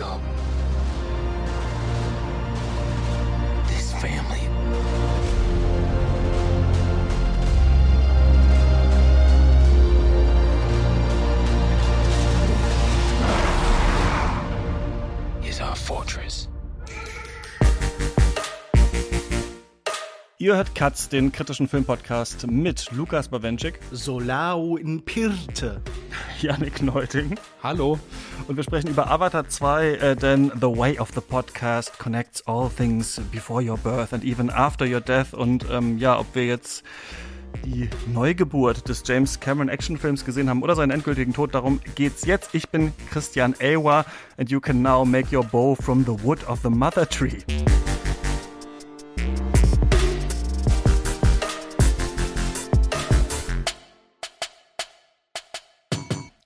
up. This family. Is our fortress. Ihr hört Katz, den kritischen Filmpodcast mit Lukas Bawenschik, Solao in Pirte. Yannick Neuting Hallo. und wir sprechen über Avatar 2, äh, denn The Way of the Podcast connects all things before your birth and even after your death. Und ähm, ja, ob wir jetzt die Neugeburt des James Cameron Actionfilms gesehen haben oder seinen endgültigen Tod, darum geht's jetzt. Ich bin Christian Ewa and you can now make your bow from the wood of the mother tree.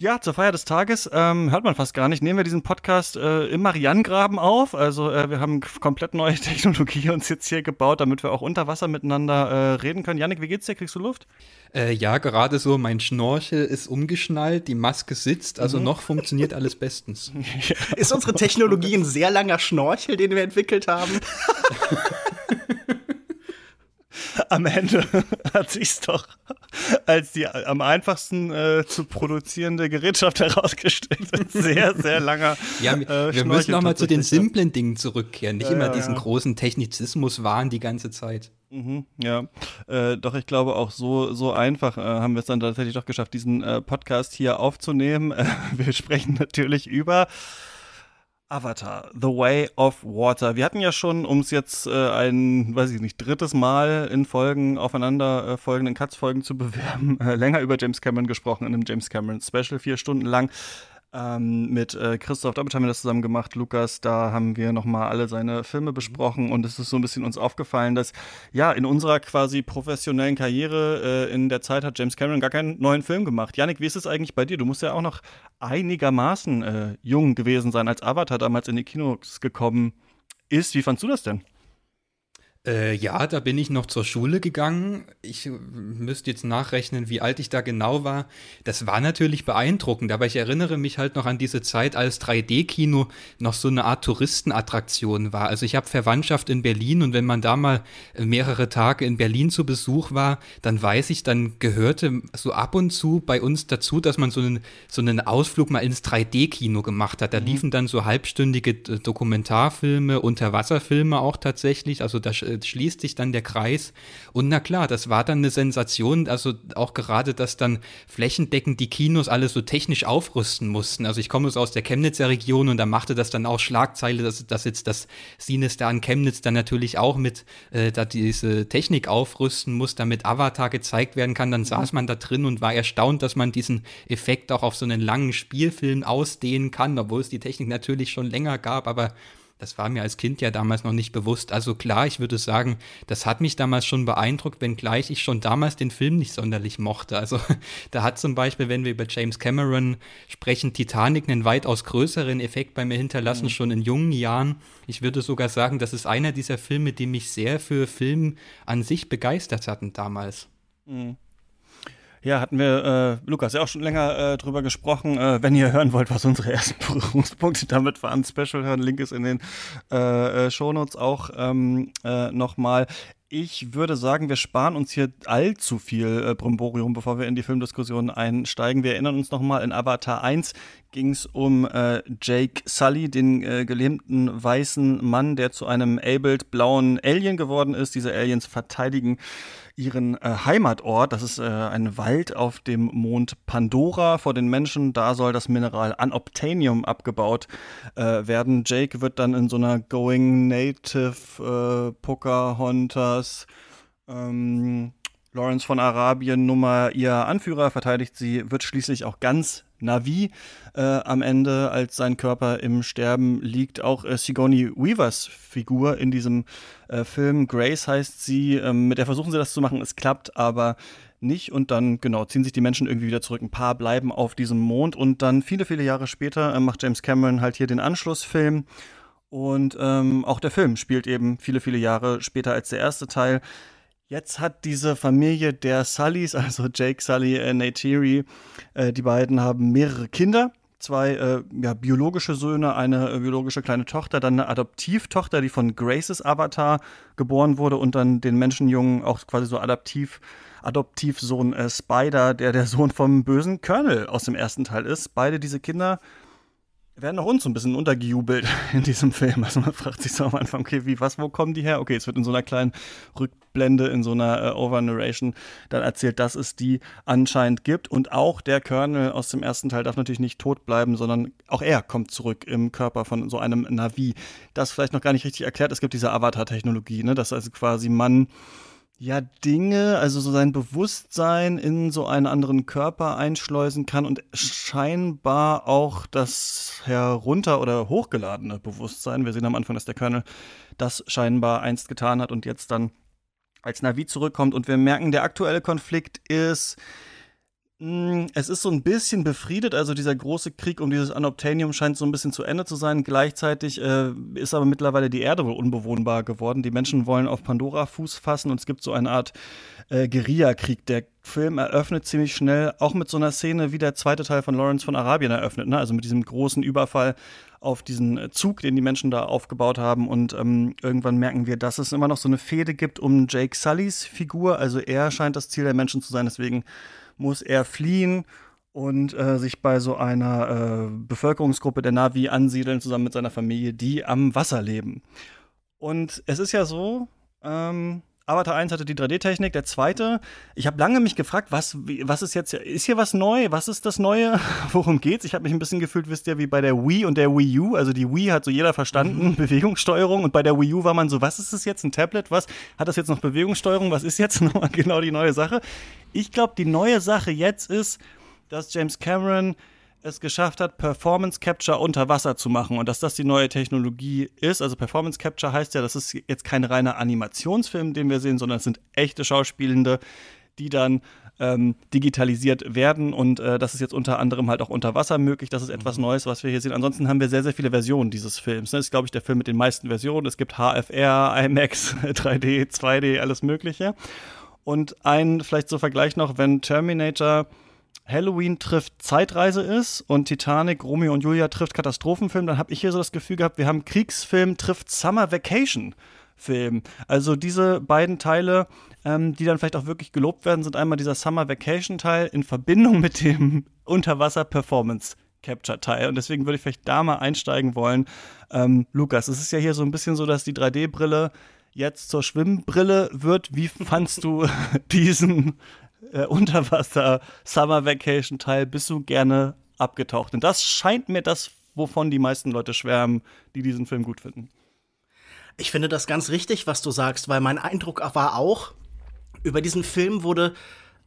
Ja, zur Feier des Tages ähm, hört man fast gar nicht. Nehmen wir diesen Podcast äh, im Marianengraben auf. Also äh, wir haben komplett neue Technologie uns jetzt hier gebaut, damit wir auch unter Wasser miteinander äh, reden können. Janik, wie geht's dir? Kriegst du Luft? Äh, ja, gerade so, mein Schnorchel ist umgeschnallt, die Maske sitzt, also noch funktioniert alles bestens. Ist unsere Technologie ein sehr langer Schnorchel, den wir entwickelt haben? Am Ende hat sich's doch als die am einfachsten äh, zu produzierende Gerätschaft herausgestellt. Sehr, sehr langer. Ja, äh, wir müssen noch mal zu den simplen Dingen zurückkehren, nicht Ja, immer ja, diesen ja. großen Technizismus wahren die ganze Zeit. Mhm, ja, äh, doch ich glaube auch so so einfach äh, haben wir es dann tatsächlich doch geschafft, diesen äh, Podcast hier aufzunehmen. Wir sprechen natürlich über Avatar, The Way of Water. Wir hatten ja schon, um es jetzt äh, ein, weiß ich nicht, drittes Mal in Folgen aufeinander äh, folgenden Cuts-Folgen zu bewerben, äh, länger über James Cameron gesprochen in einem James Cameron Special, vier Stunden lang. Ähm, mit äh, Christoph Doppelt haben wir das zusammen gemacht, Lukas, da haben wir nochmal alle seine Filme besprochen und es ist so ein bisschen uns aufgefallen, dass ja, in unserer quasi professionellen Karriere äh, in der Zeit hat James Cameron gar keinen neuen Film gemacht. Janik, wie ist es eigentlich bei dir? Du musst ja auch noch einigermaßen äh, jung gewesen sein, als Avatar damals in die Kinos gekommen ist. Wie fandst du das denn? Äh, ja, da bin ich noch zur Schule gegangen. Ich äh, müsste jetzt nachrechnen, wie alt ich da genau war. Das war natürlich beeindruckend, aber ich erinnere mich halt noch an diese Zeit, als 3D-Kino noch so eine Art Touristenattraktion war. Also ich habe Verwandtschaft in Berlin und wenn man da mal mehrere Tage in Berlin zu Besuch war, dann weiß ich, dann gehörte so ab und zu bei uns dazu, dass man so einen, so einen Ausflug mal ins 3D-Kino gemacht hat. Da liefen dann so halbstündige äh, Dokumentarfilme, Unterwasserfilme auch tatsächlich. Also da äh, schließt sich dann der Kreis. Und na klar, das war dann eine Sensation. Also auch gerade, dass dann flächendeckend die Kinos alle so technisch aufrüsten mussten. Also ich komme so aus der Chemnitzer Region und da machte das dann auch Schlagzeile, dass, dass jetzt das Cinestar in Chemnitz dann natürlich auch mit äh, da diese Technik aufrüsten muss, damit Avatar gezeigt werden kann. Dann saß man da drin und war erstaunt, dass man diesen Effekt auch auf so einen langen Spielfilm ausdehnen kann, obwohl es die Technik natürlich schon länger gab, aber das war mir als Kind ja damals noch nicht bewusst. Also klar, ich würde sagen, das hat mich damals schon beeindruckt, wenngleich ich schon damals den Film nicht sonderlich mochte. Also da hat zum Beispiel, wenn wir über James Cameron sprechen, Titanic einen weitaus größeren Effekt bei mir hinterlassen, schon in jungen Jahren. Ich würde sogar sagen, das ist einer dieser Filme, die mich sehr für Film an sich begeistert hatten damals. Ja, hatten wir, äh, Lukas, ja auch schon länger äh, drüber gesprochen. Äh, wenn ihr hören wollt, was unsere ersten Berührungspunkte damit waren, Special hören, Link ist in den äh, äh, Shownotes auch ähm, äh, nochmal. Ich würde sagen, wir sparen uns hier allzu viel äh, Bromborium, bevor wir in die Filmdiskussion einsteigen. Wir erinnern uns nochmal, in Avatar 1 ging es um äh, Jake Sully, den äh, gelähmten weißen Mann, der zu einem abled blauen Alien geworden ist. Diese Aliens verteidigen ihren äh, Heimatort. Das ist äh, ein Wald auf dem Mond Pandora vor den Menschen. Da soll das Mineral Unobtainium abgebaut äh, werden. Jake wird dann in so einer Going Native äh, Pocahontas ähm, Lawrence von Arabien Nummer ihr Anführer verteidigt sie, wird schließlich auch ganz Navi äh, am Ende, als sein Körper im Sterben liegt. Auch äh, Sigourney Weavers Figur in diesem äh, Film, Grace heißt sie, ähm, mit der versuchen sie das zu machen, es klappt aber nicht und dann, genau, ziehen sich die Menschen irgendwie wieder zurück. Ein paar bleiben auf diesem Mond und dann viele, viele Jahre später äh, macht James Cameron halt hier den Anschlussfilm und ähm, auch der Film spielt eben viele, viele Jahre später als der erste Teil. Jetzt hat diese Familie der Sullys, also Jake Sully, äh, Neytiri, äh, die beiden haben mehrere Kinder. zwei äh, ja, biologische Söhne, eine äh, biologische kleine Tochter, dann eine Adoptivtochter, die von Graces Avatar geboren wurde und dann den Menschenjungen auch quasi so adaptiv Adoptivsohn äh, Spider, der der Sohn vom bösen Colonel aus dem ersten Teil ist. Beide diese Kinder werden auch uns so ein bisschen untergejubelt in diesem Film. Also man fragt sich so am Anfang, okay, wie, was, wo kommen die her? Okay, es wird in so einer kleinen Rückblende, in so einer äh, Over-Narration dann erzählt, dass es die anscheinend gibt. Und auch der Colonel aus dem ersten Teil darf natürlich nicht tot bleiben, sondern auch er kommt zurück im Körper von so einem Navi. Das vielleicht noch gar nicht richtig erklärt. Es gibt diese Avatar-Technologie, ne? dass also quasi man ja Dinge, also so sein Bewusstsein in so einen anderen Körper einschleusen kann und scheinbar auch das herunter- oder hochgeladene Bewusstsein. Wir sehen am Anfang, dass der Colonel das scheinbar einst getan hat und jetzt dann als Navi zurückkommt und wir merken, der aktuelle Konflikt ist es ist so ein bisschen befriedet, also dieser große Krieg um dieses Anobtainium scheint so ein bisschen zu Ende zu sein. Gleichzeitig äh, ist aber mittlerweile die Erde wohl unbewohnbar geworden. Die Menschen wollen auf Pandora Fuß fassen und es gibt so eine Art äh, Guerillakrieg. Der Film eröffnet ziemlich schnell, auch mit so einer Szene, wie der zweite Teil von Lawrence von Arabien eröffnet, ne? also mit diesem großen Überfall auf diesen Zug, den die Menschen da aufgebaut haben. Und ähm, irgendwann merken wir, dass es immer noch so eine Fehde gibt um Jake Sullys Figur. Also er scheint das Ziel der Menschen zu sein. Deswegen muss er fliehen und äh, sich bei so einer äh, Bevölkerungsgruppe der Navi ansiedeln, zusammen mit seiner Familie, die am Wasser leben. Und es ist ja so, ähm, Avatar 1 hatte die 3D-Technik, der zweite, ich habe lange mich gefragt, was, was ist jetzt, ist hier was neu? Was ist das Neue? Worum geht's? Ich habe mich ein bisschen gefühlt, wisst ihr, wie bei der Wii und der Wii U. Also die Wii hat so jeder verstanden, mhm. Bewegungssteuerung. Und bei der Wii U war man so, was ist das jetzt, ein Tablet? Was? Hat das jetzt noch Bewegungssteuerung? Was ist jetzt nochmal genau die neue Sache? Ich glaube, die neue Sache jetzt ist, dass James Cameron es geschafft hat, Performance Capture unter Wasser zu machen und dass das die neue Technologie ist. Also Performance Capture heißt ja, das ist jetzt kein reiner Animationsfilm, den wir sehen, sondern es sind echte Schauspielende, die dann ähm, digitalisiert werden und äh, das ist jetzt unter anderem halt auch unter Wasser möglich. Das ist etwas mhm. Neues, was wir hier sehen. Ansonsten haben wir sehr, sehr viele Versionen dieses Films. Das ist, glaube ich, der Film mit den meisten Versionen. Es gibt HFR, IMAX, 3D, 2D, alles Mögliche. Und ein vielleicht so Vergleich noch, wenn Terminator Halloween trifft Zeitreise ist und Titanic, Romeo und Julia trifft Katastrophenfilm, dann habe ich hier so das Gefühl gehabt, wir haben Kriegsfilm trifft Summer Vacation. Film. Also diese beiden Teile, ähm, die dann vielleicht auch wirklich gelobt werden, sind einmal dieser Summer Vacation Teil in Verbindung mit dem Unterwasser Performance Capture Teil. Und deswegen würde ich vielleicht da mal einsteigen wollen. Ähm, Lukas, es ist ja hier so ein bisschen so, dass die 3D-Brille jetzt zur Schwimmbrille wird. Wie fandst du diesen äh, Unterwasser Summer Vacation Teil bist du gerne abgetaucht. Und das scheint mir das, wovon die meisten Leute schwärmen, die diesen Film gut finden. Ich finde das ganz richtig, was du sagst, weil mein Eindruck war auch, über diesen Film wurde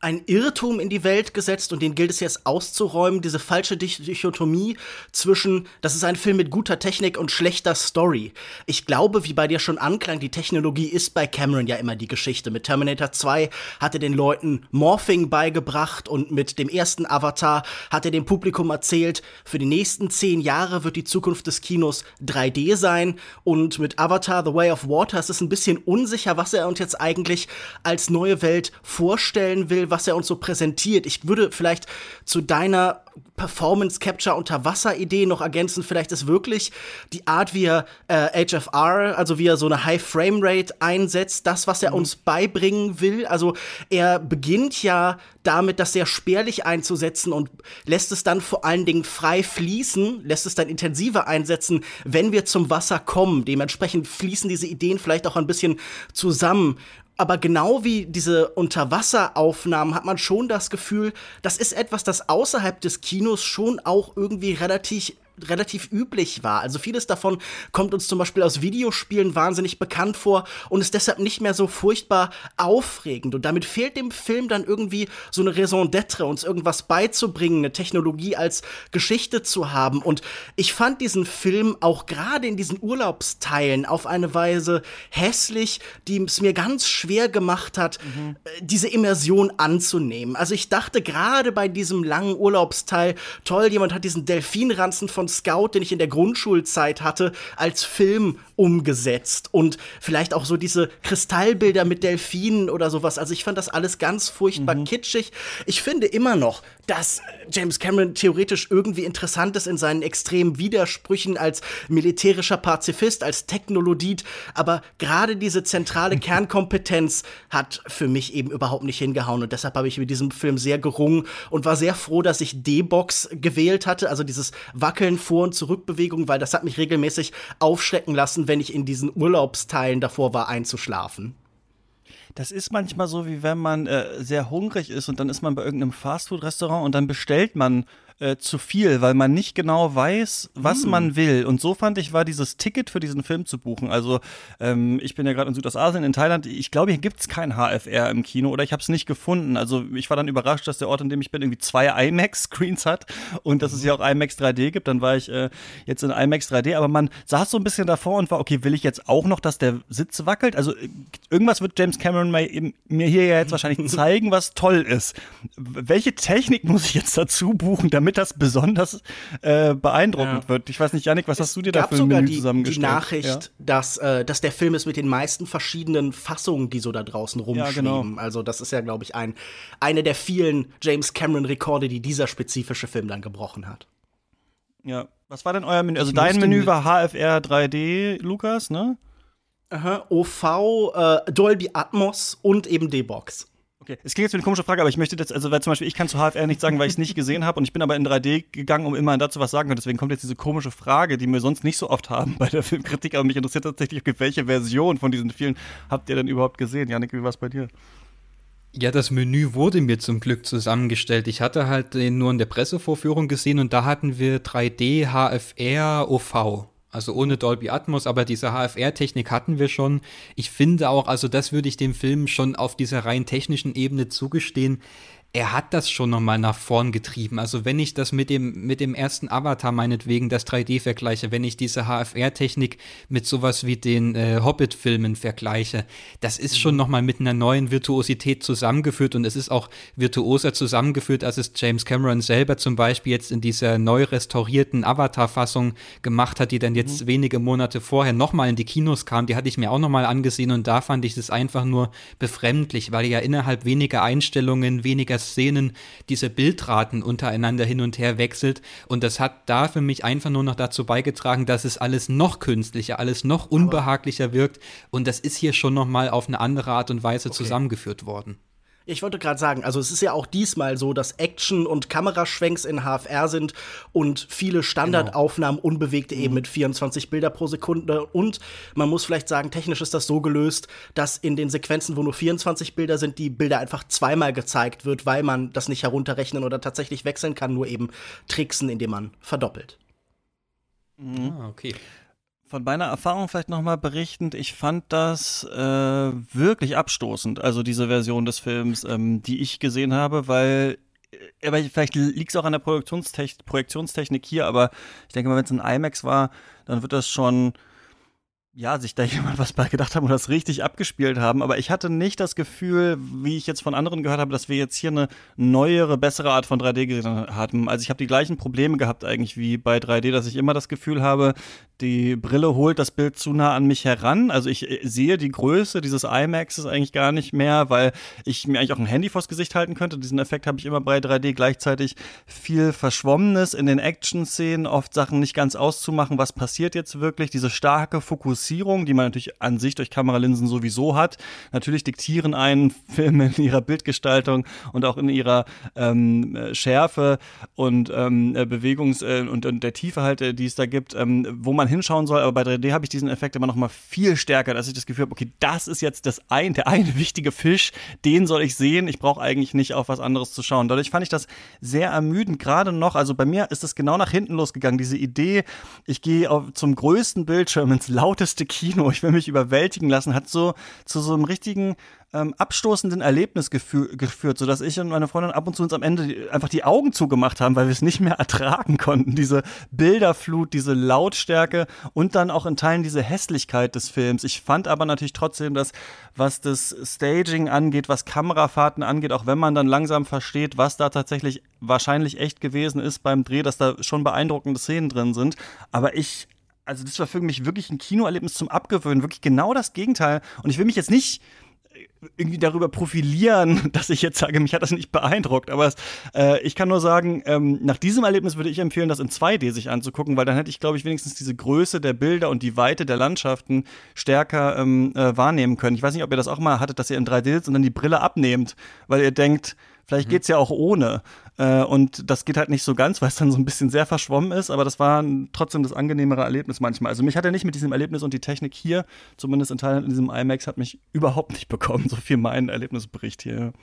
ein Irrtum in die Welt gesetzt und den gilt es jetzt auszuräumen, diese falsche Dichotomie zwischen, das ist ein Film mit guter Technik und schlechter Story. Ich glaube, wie bei dir schon anklang, die Technologie ist bei Cameron ja immer die Geschichte. Mit Terminator 2 hat er den Leuten Morphing beigebracht und mit dem ersten Avatar hat er dem Publikum erzählt, für die nächsten zehn Jahre wird die Zukunft des Kinos 3D sein und mit Avatar The Way of Water ist es ein bisschen unsicher, was er uns jetzt eigentlich als neue Welt vorstellen will, was er uns so präsentiert. Ich würde vielleicht zu deiner Performance Capture Unterwasser Idee noch ergänzen. Vielleicht ist wirklich die Art, wie er äh, HFR, also wie er so eine High Frame Rate einsetzt, das, was er mhm. uns beibringen will. Also er beginnt ja damit, das sehr spärlich einzusetzen und lässt es dann vor allen Dingen frei fließen, lässt es dann intensiver einsetzen, wenn wir zum Wasser kommen. Dementsprechend fließen diese Ideen vielleicht auch ein bisschen zusammen aber genau wie diese Unterwasseraufnahmen hat man schon das Gefühl, das ist etwas, das außerhalb des Kinos schon auch irgendwie relativ relativ üblich war. Also vieles davon kommt uns zum Beispiel aus Videospielen wahnsinnig bekannt vor und ist deshalb nicht mehr so furchtbar aufregend. Und damit fehlt dem Film dann irgendwie so eine Raison d'être, uns irgendwas beizubringen, eine Technologie als Geschichte zu haben. Und ich fand diesen Film auch gerade in diesen Urlaubsteilen auf eine Weise hässlich, die es mir ganz schwer gemacht hat, mhm. diese Immersion anzunehmen. Also ich dachte gerade bei diesem langen Urlaubsteil, toll, jemand hat diesen Delfinranzen von von Scout, den ich in der Grundschulzeit hatte, als Film umgesetzt und vielleicht auch so diese Kristallbilder mit Delfinen oder sowas. Also ich fand das alles ganz furchtbar mhm. kitschig. Ich finde immer noch, dass James Cameron theoretisch irgendwie interessant ist in seinen extremen Widersprüchen als militärischer Pazifist, als Technologit, aber gerade diese zentrale Kernkompetenz hat für mich eben überhaupt nicht hingehauen und deshalb habe ich mit diesem Film sehr gerungen und war sehr froh, dass ich D-Box gewählt hatte, also dieses Wackeln vor und Zurückbewegung, weil das hat mich regelmäßig aufschrecken lassen, wenn ich in diesen Urlaubsteilen davor war einzuschlafen. Das ist manchmal so, wie wenn man äh, sehr hungrig ist und dann ist man bei irgendeinem Fastfood-Restaurant und dann bestellt man äh, zu viel, weil man nicht genau weiß, was mm. man will. Und so fand ich, war dieses Ticket für diesen Film zu buchen. Also ähm, ich bin ja gerade in Südostasien, in Thailand. Ich glaube, hier gibt es kein HFR im Kino oder ich habe es nicht gefunden. Also ich war dann überrascht, dass der Ort, in dem ich bin, irgendwie zwei IMAX-Screens hat und dass es ja auch IMAX 3D gibt. Dann war ich äh, jetzt in IMAX 3D, aber man saß so ein bisschen davor und war, okay, will ich jetzt auch noch, dass der Sitz wackelt? Also irgendwas wird James Cameron mir hier ja jetzt wahrscheinlich zeigen, was toll ist. Welche Technik muss ich jetzt dazu buchen, damit damit das besonders äh, beeindruckend ja. wird. Ich weiß nicht, Janik, was es hast du dir da für ein Menü die, zusammengestellt? die Nachricht, ja? dass, äh, dass der Film ist mit den meisten verschiedenen Fassungen, die so da draußen rumschweben. Ja, genau. Also das ist ja, glaube ich, ein, eine der vielen James Cameron-Rekorde, die dieser spezifische Film dann gebrochen hat. Ja, was war denn euer Menü? Also ich dein Menü war HFR 3D, Lukas, ne? Aha, OV, äh, Dolby Atmos und eben D-Box. Okay, es klingt jetzt wie eine komische Frage, aber ich möchte jetzt, also weil zum Beispiel ich kann zu HFR nichts sagen, weil ich es nicht gesehen habe und ich bin aber in 3D gegangen, um immer dazu was sagen können. Deswegen kommt jetzt diese komische Frage, die wir sonst nicht so oft haben bei der Filmkritik, aber mich interessiert tatsächlich, welche Version von diesen vielen habt ihr denn überhaupt gesehen? Janik, wie war es bei dir? Ja, das Menü wurde mir zum Glück zusammengestellt. Ich hatte halt den nur in der Pressevorführung gesehen und da hatten wir 3D, HFR, OV. Also ohne Dolby Atmos, aber diese HFR-Technik hatten wir schon. Ich finde auch, also das würde ich dem Film schon auf dieser rein technischen Ebene zugestehen er hat das schon nochmal nach vorn getrieben. Also wenn ich das mit dem, mit dem ersten Avatar meinetwegen, das 3D vergleiche, wenn ich diese HFR-Technik mit sowas wie den äh, Hobbit-Filmen vergleiche, das ist schon mhm. nochmal mit einer neuen Virtuosität zusammengeführt und es ist auch virtuoser zusammengeführt, als es James Cameron selber zum Beispiel jetzt in dieser neu restaurierten Avatar-Fassung gemacht hat, die dann jetzt mhm. wenige Monate vorher nochmal in die Kinos kam. Die hatte ich mir auch nochmal angesehen und da fand ich es einfach nur befremdlich, weil ja innerhalb weniger Einstellungen, weniger Szenen diese Bildraten untereinander hin und her wechselt. Und das hat da für mich einfach nur noch dazu beigetragen, dass es alles noch künstlicher, alles noch unbehaglicher wirkt. Und das ist hier schon noch mal auf eine andere Art und Weise okay. zusammengeführt worden. Ich wollte gerade sagen, also es ist ja auch diesmal so, dass Action und Kameraschwenks in HFR sind und viele Standardaufnahmen genau. unbewegte eben mhm. mit 24 Bilder pro Sekunde. Und man muss vielleicht sagen, technisch ist das so gelöst, dass in den Sequenzen, wo nur 24 Bilder sind, die Bilder einfach zweimal gezeigt wird, weil man das nicht herunterrechnen oder tatsächlich wechseln kann, nur eben tricksen, indem man verdoppelt. Mhm. Ah, okay von meiner Erfahrung vielleicht nochmal berichtend, ich fand das äh, wirklich abstoßend, also diese Version des Films, ähm, die ich gesehen habe, weil äh, aber vielleicht liegt es auch an der Projektionstechnik hier, aber ich denke mal, wenn es ein IMAX war, dann wird das schon ja, sich da jemand was bei gedacht haben und das richtig abgespielt haben. Aber ich hatte nicht das Gefühl, wie ich jetzt von anderen gehört habe, dass wir jetzt hier eine neuere, bessere Art von 3D gesehen hatten. Also ich habe die gleichen Probleme gehabt eigentlich wie bei 3D, dass ich immer das Gefühl habe, die Brille holt das Bild zu nah an mich heran. Also ich äh, sehe die Größe dieses IMAXs eigentlich gar nicht mehr, weil ich mir eigentlich auch ein Handy vors Gesicht halten könnte. Diesen Effekt habe ich immer bei 3D gleichzeitig viel Verschwommenes in den Action-Szenen, oft Sachen nicht ganz auszumachen, was passiert jetzt wirklich. Diese starke Fokussierung Fokussierung, die man natürlich an sich durch Kameralinsen sowieso hat. Natürlich diktieren einen Filme in ihrer Bildgestaltung und auch in ihrer ähm, Schärfe und ähm, äh, Bewegungs- äh, und, und, der Tiefe halt, äh, die es da gibt, ähm, wo man hinschauen soll. Aber bei 3D habe ich diesen Effekt immer noch mal viel stärker, dass ich das Gefühl habe, okay, das ist jetzt das ein, der eine wichtige Fisch, den soll ich sehen. Ich brauche eigentlich nicht auf was anderes zu schauen. Dadurch fand ich das sehr ermüdend, gerade noch. Also bei mir ist es genau nach hinten losgegangen. Diese Idee, ich gehe zum größten Bildschirm ins lauteste beste Kino, ich will mich überwältigen lassen, hat so zu so einem richtigen ähm, abstoßenden Erlebnis gefü geführt, sodass ich und meine Freundin ab und zu uns am Ende einfach die Augen zugemacht haben, weil wir es nicht mehr ertragen konnten. Diese Bilderflut, diese Lautstärke und dann auch in Teilen diese Hässlichkeit des Films. Ich fand aber natürlich trotzdem, dass was das Staging angeht, was Kamerafahrten angeht, auch wenn man dann langsam versteht, was da tatsächlich wahrscheinlich echt gewesen ist beim Dreh, dass da schon beeindruckende Szenen drin sind. Aber ich also das war für mich wirklich ein Kinoerlebnis zum Abgewöhnen, wirklich genau das Gegenteil. Und ich will mich jetzt nicht irgendwie darüber profilieren, dass ich jetzt sage, mich hat das nicht beeindruckt. Aber es, äh, ich kann nur sagen, ähm, nach diesem Erlebnis würde ich empfehlen, das in 2D sich anzugucken, weil dann hätte ich, glaube ich, wenigstens diese Größe der Bilder und die Weite der Landschaften stärker ähm, äh, wahrnehmen können. Ich weiß nicht, ob ihr das auch mal hattet, dass ihr in 3D sitzt und dann die Brille abnehmt, weil ihr denkt, Vielleicht mhm. geht's ja auch ohne. Äh, und das geht halt nicht so ganz, weil es dann so ein bisschen sehr verschwommen ist, aber das war trotzdem das angenehmere Erlebnis manchmal. Also mich hat er nicht mit diesem Erlebnis und die Technik hier, zumindest in Teilen in diesem IMAX, hat mich überhaupt nicht bekommen. So viel mein Erlebnisbericht hier.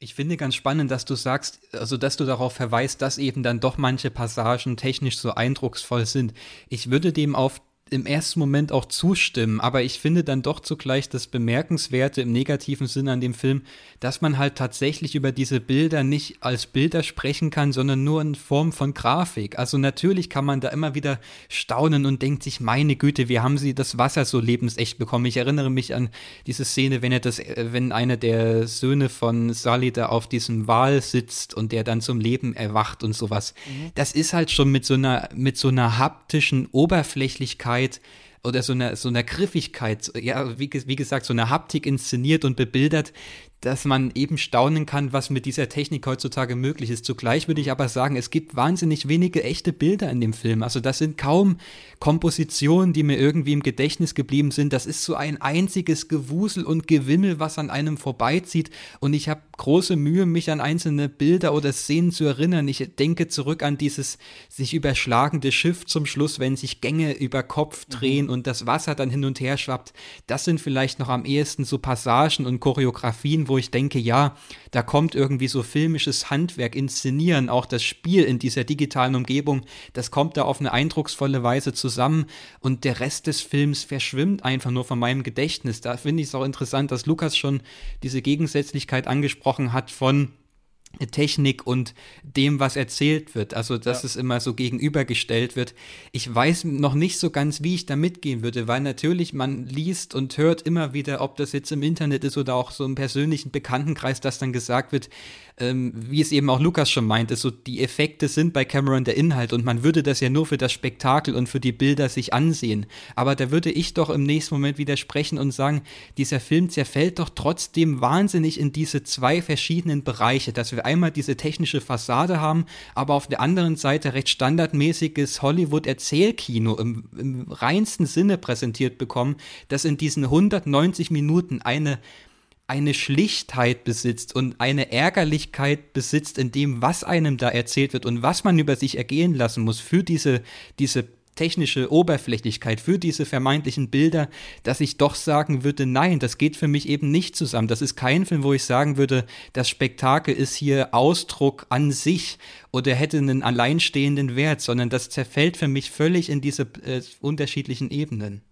Ich finde ganz spannend, dass du sagst, also dass du darauf verweist, dass eben dann doch manche Passagen technisch so eindrucksvoll sind. Ich würde dem auf im ersten Moment auch zustimmen, aber ich finde dann doch zugleich das Bemerkenswerte im negativen Sinn an dem Film, dass man halt tatsächlich über diese Bilder nicht als Bilder sprechen kann, sondern nur in Form von Grafik. Also natürlich kann man da immer wieder staunen und denkt sich, meine Güte, wie haben sie das Wasser so lebensecht bekommen? Ich erinnere mich an diese Szene, wenn er das, äh, wenn einer der Söhne von Sally da auf diesem Wal sitzt und der dann zum Leben erwacht und sowas. Mhm. Das ist halt schon mit so einer, mit so einer haptischen Oberflächlichkeit Griffigkeit oder so einer so einer Griffigkeit, ja, wie, wie gesagt, so eine Haptik inszeniert und bebildert, dass man eben staunen kann, was mit dieser Technik heutzutage möglich ist. Zugleich würde ich aber sagen, es gibt wahnsinnig wenige echte Bilder in dem Film. Also das sind kaum Kompositionen, die mir irgendwie im Gedächtnis geblieben sind. Das ist so ein einziges Gewusel und Gewimmel, was an einem vorbeizieht. Und ich habe große Mühe, mich an einzelne Bilder oder Szenen zu erinnern. Ich denke zurück an dieses sich überschlagende Schiff zum Schluss, wenn sich Gänge über Kopf mhm. drehen mhm. und das Wasser dann hin und her schwappt. Das sind vielleicht noch am ehesten so Passagen und Choreografien, wo ich denke, ja, da kommt irgendwie so filmisches Handwerk, Inszenieren, auch das Spiel in dieser digitalen Umgebung, das kommt da auf eine eindrucksvolle Weise zusammen und der Rest des Films verschwimmt einfach nur von meinem Gedächtnis. Da finde ich es auch interessant, dass Lukas schon diese Gegensätzlichkeit angesprochen hat von Technik und dem, was erzählt wird. Also, dass ja. es immer so gegenübergestellt wird. Ich weiß noch nicht so ganz, wie ich da mitgehen würde, weil natürlich man liest und hört immer wieder, ob das jetzt im Internet ist oder auch so im persönlichen Bekanntenkreis, dass dann gesagt wird, ähm, wie es eben auch Lukas schon meinte, so die Effekte sind bei Cameron der Inhalt und man würde das ja nur für das Spektakel und für die Bilder sich ansehen. Aber da würde ich doch im nächsten Moment widersprechen und sagen, dieser Film zerfällt doch trotzdem wahnsinnig in diese zwei verschiedenen Bereiche, dass wir einmal diese technische Fassade haben, aber auf der anderen Seite recht standardmäßiges Hollywood-Erzählkino im, im reinsten Sinne präsentiert bekommen, das in diesen 190 Minuten eine eine Schlichtheit besitzt und eine Ärgerlichkeit besitzt in dem, was einem da erzählt wird und was man über sich ergehen lassen muss für diese, diese technische Oberflächlichkeit, für diese vermeintlichen Bilder, dass ich doch sagen würde, nein, das geht für mich eben nicht zusammen. Das ist kein Film, wo ich sagen würde, das Spektakel ist hier Ausdruck an sich oder hätte einen alleinstehenden Wert, sondern das zerfällt für mich völlig in diese äh, unterschiedlichen Ebenen.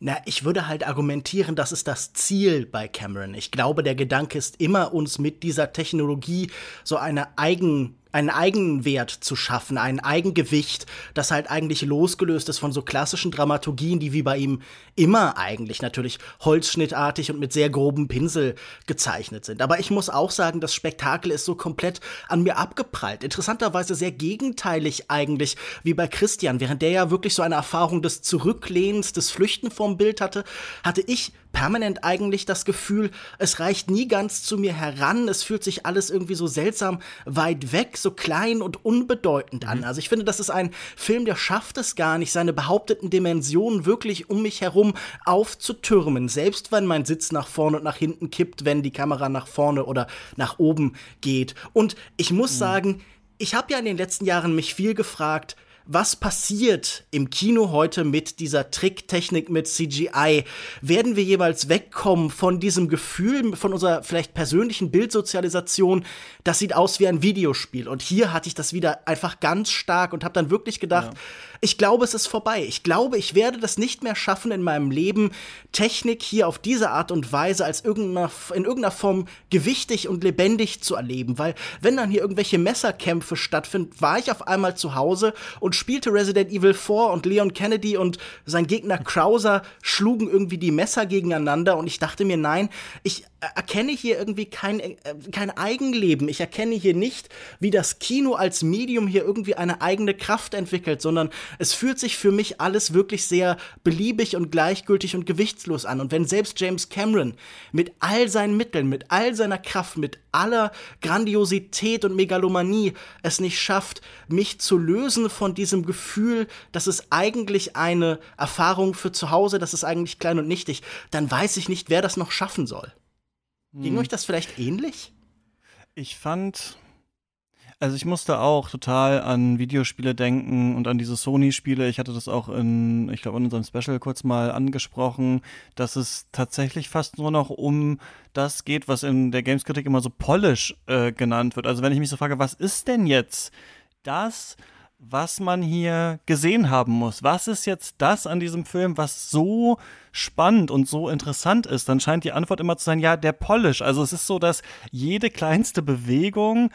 Na, ich würde halt argumentieren, das ist das Ziel bei Cameron. Ich glaube, der Gedanke ist immer, uns mit dieser Technologie so eine eigen einen Eigenwert zu schaffen, ein Eigengewicht, das halt eigentlich losgelöst ist von so klassischen Dramaturgien, die wie bei ihm immer eigentlich natürlich holzschnittartig und mit sehr grobem Pinsel gezeichnet sind. Aber ich muss auch sagen, das Spektakel ist so komplett an mir abgeprallt. Interessanterweise sehr gegenteilig eigentlich wie bei Christian. Während der ja wirklich so eine Erfahrung des Zurücklehnens, des Flüchten vom Bild hatte, hatte ich permanent eigentlich das Gefühl, es reicht nie ganz zu mir heran, es fühlt sich alles irgendwie so seltsam weit weg, so klein und unbedeutend an. Mhm. Also ich finde, das ist ein Film, der schafft es gar nicht, seine behaupteten Dimensionen wirklich um mich herum aufzutürmen, selbst wenn mein Sitz nach vorne und nach hinten kippt, wenn die Kamera nach vorne oder nach oben geht. Und ich muss mhm. sagen, ich habe ja in den letzten Jahren mich viel gefragt, was passiert im Kino heute mit dieser Tricktechnik, mit CGI? Werden wir jeweils wegkommen von diesem Gefühl, von unserer vielleicht persönlichen Bildsozialisation? Das sieht aus wie ein Videospiel. Und hier hatte ich das wieder einfach ganz stark und habe dann wirklich gedacht, ja. ich glaube, es ist vorbei. Ich glaube, ich werde das nicht mehr schaffen in meinem Leben, Technik hier auf diese Art und Weise als irgendeiner, in irgendeiner Form gewichtig und lebendig zu erleben. Weil wenn dann hier irgendwelche Messerkämpfe stattfinden, war ich auf einmal zu Hause und und spielte Resident Evil 4 und Leon Kennedy und sein Gegner Krauser schlugen irgendwie die Messer gegeneinander und ich dachte mir, nein, ich erkenne hier irgendwie kein, äh, kein Eigenleben. Ich erkenne hier nicht, wie das Kino als Medium hier irgendwie eine eigene Kraft entwickelt, sondern es fühlt sich für mich alles wirklich sehr beliebig und gleichgültig und gewichtslos an. Und wenn selbst James Cameron mit all seinen Mitteln, mit all seiner Kraft, mit aller Grandiosität und Megalomanie es nicht schafft, mich zu lösen von diesem Gefühl, dass es eigentlich eine Erfahrung für zu Hause, das ist eigentlich klein und nichtig, dann weiß ich nicht, wer das noch schaffen soll. Ging hm. euch das vielleicht ähnlich? Ich fand, also ich musste auch total an Videospiele denken und an diese Sony-Spiele. Ich hatte das auch in, ich glaube, in unserem Special kurz mal angesprochen, dass es tatsächlich fast nur noch um das geht, was in der Gameskritik immer so Polish äh, genannt wird. Also wenn ich mich so frage, was ist denn jetzt das, was man hier gesehen haben muss. Was ist jetzt das an diesem Film, was so spannend und so interessant ist? Dann scheint die Antwort immer zu sein, ja, der Polish. Also es ist so, dass jede kleinste Bewegung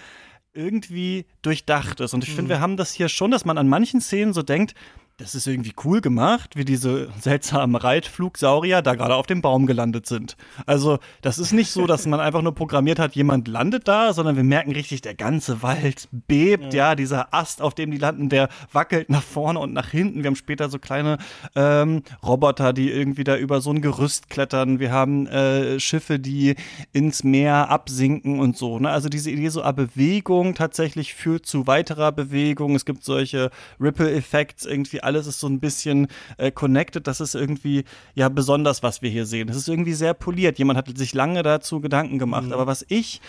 irgendwie durchdacht ist. Und ich mhm. finde, wir haben das hier schon, dass man an manchen Szenen so denkt, das ist irgendwie cool gemacht, wie diese seltsamen Reitflugsaurier da gerade auf dem Baum gelandet sind. Also, das ist nicht so, dass man einfach nur programmiert hat, jemand landet da, sondern wir merken richtig, der ganze Wald bebt, ja, ja dieser Ast, auf dem die landen, der wackelt nach vorne und nach hinten. Wir haben später so kleine ähm, Roboter, die irgendwie da über so ein Gerüst klettern. Wir haben äh, Schiffe, die ins Meer absinken und so. Ne? Also diese Idee so, a Bewegung tatsächlich führt zu weiterer Bewegung. Es gibt solche Ripple-Effekts irgendwie alles ist so ein bisschen äh, connected. Das ist irgendwie ja besonders, was wir hier sehen. Es ist irgendwie sehr poliert. Jemand hat sich lange dazu Gedanken gemacht. Mhm. Aber was ich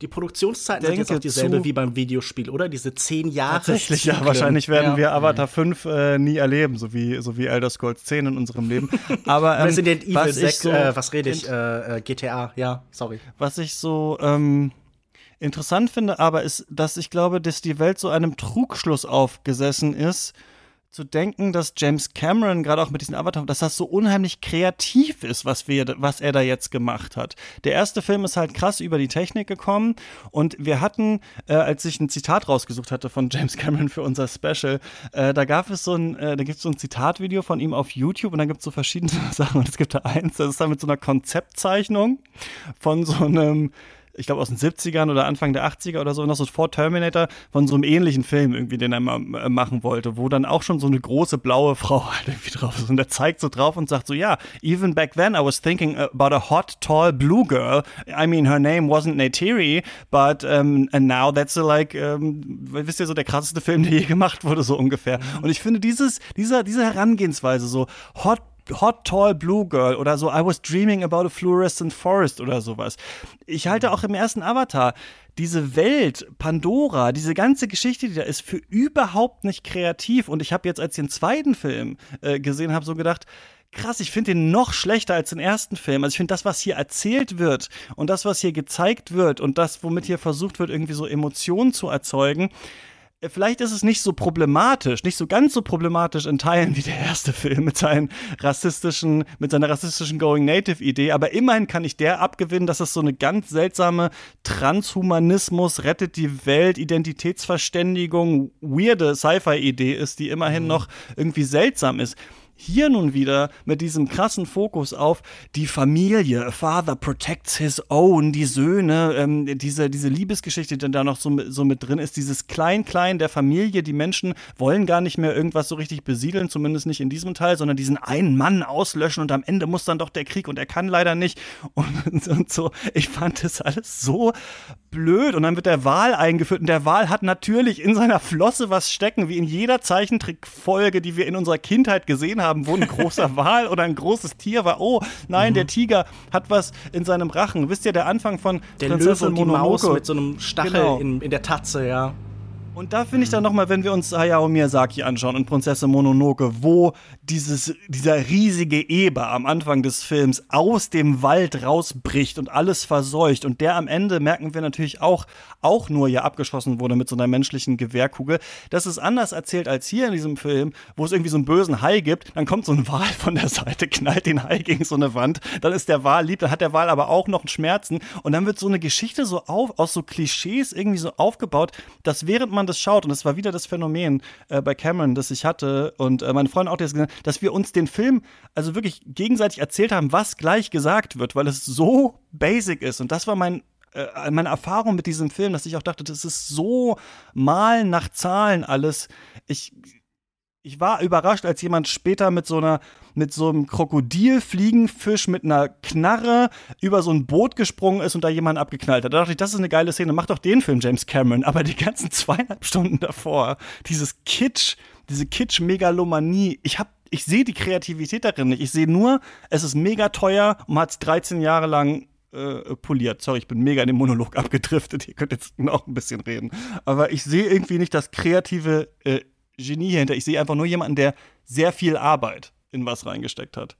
die Produktionszeiten sind jetzt auch dieselbe wie beim Videospiel, oder? Diese zehn Jahre. Tatsächlich, ja. Wahrscheinlich werden ja. wir Avatar 5 äh, nie erleben, so wie, so wie Elder Scrolls 10 in unserem Leben. Aber ähm, Resident Evil 6, so, äh, was rede ich? Äh, äh GTA, ja, sorry. Was ich so ähm, interessant finde, aber ist, dass ich glaube, dass die Welt so einem Trugschluss aufgesessen ist, zu denken, dass James Cameron gerade auch mit diesen Avatar, dass das so unheimlich kreativ ist, was wir, was er da jetzt gemacht hat. Der erste Film ist halt krass über die Technik gekommen und wir hatten, äh, als ich ein Zitat rausgesucht hatte von James Cameron für unser Special, äh, da gab es so ein, äh, da gibt es so ein Zitatvideo von ihm auf YouTube und da gibt es so verschiedene Sachen und es gibt da eins, das ist da mit so einer Konzeptzeichnung von so einem ich glaube aus den 70ern oder Anfang der 80er oder so, noch so vor Terminator von so einem ähnlichen Film irgendwie, den er mal äh, machen wollte, wo dann auch schon so eine große blaue Frau halt irgendwie drauf ist. Und er zeigt so drauf und sagt so, ja, even back then I was thinking about a hot, tall blue girl. I mean, her name wasn't Neytiri, but um, and now that's a, like, um, wisst ihr, so der krasseste Film, der je gemacht wurde, so ungefähr. Und ich finde dieses, dieser, diese Herangehensweise, so hot Hot Tall Blue Girl oder so I was dreaming about a fluorescent forest oder sowas. Ich halte auch im ersten Avatar diese Welt, Pandora, diese ganze Geschichte, die da ist, für überhaupt nicht kreativ. Und ich habe jetzt, als ich den zweiten Film äh, gesehen habe, so gedacht, krass, ich finde den noch schlechter als den ersten Film. Also ich finde das, was hier erzählt wird und das, was hier gezeigt wird und das, womit hier versucht wird, irgendwie so Emotionen zu erzeugen, vielleicht ist es nicht so problematisch, nicht so ganz so problematisch in Teilen wie der erste Film mit seinen rassistischen, mit seiner rassistischen Going Native Idee, aber immerhin kann ich der abgewinnen, dass es so eine ganz seltsame Transhumanismus, rettet die Welt, Identitätsverständigung, weirde Sci-Fi Idee ist, die immerhin mhm. noch irgendwie seltsam ist. Hier nun wieder mit diesem krassen Fokus auf die Familie. A father protects his own, die Söhne, ähm, diese, diese Liebesgeschichte, die da noch so, so mit drin ist, dieses Klein-Klein der Familie. Die Menschen wollen gar nicht mehr irgendwas so richtig besiedeln, zumindest nicht in diesem Teil, sondern diesen einen Mann auslöschen und am Ende muss dann doch der Krieg und er kann leider nicht. Und, und so, ich fand das alles so blöd. Und dann wird der Wal eingeführt und der Wal hat natürlich in seiner Flosse was stecken, wie in jeder Zeichentrickfolge, die wir in unserer Kindheit gesehen haben haben, wo ein großer Wal oder ein großes Tier war. Oh, nein, mhm. der Tiger hat was in seinem Rachen. Wisst ihr, der Anfang von der Prinzessin Löwe und die. Maus mit so einem Stachel genau. in, in der Tatze, ja. Und da finde ich dann nochmal, wenn wir uns Hayao Miyazaki anschauen und Prinzessin Mononoke, wo dieses, dieser riesige Eber am Anfang des Films aus dem Wald rausbricht und alles verseucht und der am Ende, merken wir natürlich auch, auch nur ja abgeschossen wurde mit so einer menschlichen Gewehrkugel. Das ist anders erzählt als hier in diesem Film, wo es irgendwie so einen bösen Hai gibt, dann kommt so ein Wal von der Seite, knallt den Hai gegen so eine Wand, dann ist der Wal lieb, dann hat der Wal aber auch noch Schmerzen. Und dann wird so eine Geschichte so auf, aus so Klischees irgendwie so aufgebaut, dass während man man das schaut, und das war wieder das Phänomen äh, bei Cameron, das ich hatte, und äh, meine Freundin auch, das gesagt, dass wir uns den Film also wirklich gegenseitig erzählt haben, was gleich gesagt wird, weil es so basic ist. Und das war mein äh, meine Erfahrung mit diesem Film, dass ich auch dachte, das ist so mal nach Zahlen alles. Ich, ich war überrascht, als jemand später mit so einer mit so einem Krokodilfliegenfisch mit einer Knarre über so ein Boot gesprungen ist und da jemanden abgeknallt hat. Da dachte ich, das ist eine geile Szene, mach doch den Film, James Cameron. Aber die ganzen zweieinhalb Stunden davor, dieses Kitsch, diese Kitsch-Megalomanie, ich hab, ich sehe die Kreativität darin nicht. Ich sehe nur, es ist mega teuer und hat es 13 Jahre lang äh, poliert. Sorry, ich bin mega in den Monolog abgedriftet. Ihr könnt jetzt noch ein bisschen reden. Aber ich sehe irgendwie nicht das kreative äh, Genie hinter. Ich sehe einfach nur jemanden, der sehr viel Arbeit in was reingesteckt hat.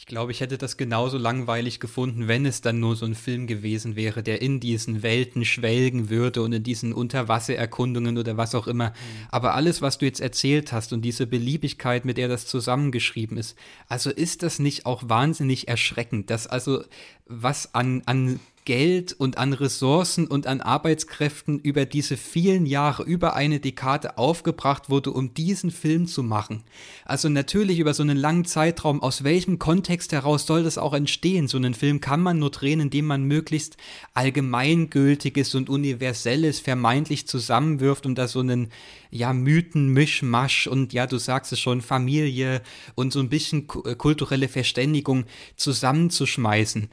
Ich glaube, ich hätte das genauso langweilig gefunden, wenn es dann nur so ein Film gewesen wäre, der in diesen Welten schwelgen würde und in diesen Unterwassererkundungen oder was auch immer. Mhm. Aber alles, was du jetzt erzählt hast und diese Beliebigkeit, mit der das zusammengeschrieben ist, also ist das nicht auch wahnsinnig erschreckend, dass also was an, an Geld und an Ressourcen und an Arbeitskräften über diese vielen Jahre, über eine Dekade aufgebracht wurde, um diesen Film zu machen. Also natürlich über so einen langen Zeitraum, aus welchem Kontext heraus soll das auch entstehen? So einen Film kann man nur drehen, indem man möglichst allgemeingültiges und universelles vermeintlich zusammenwirft, um da so einen ja, Mythen-Mischmasch und ja, du sagst es schon, Familie und so ein bisschen kulturelle Verständigung zusammenzuschmeißen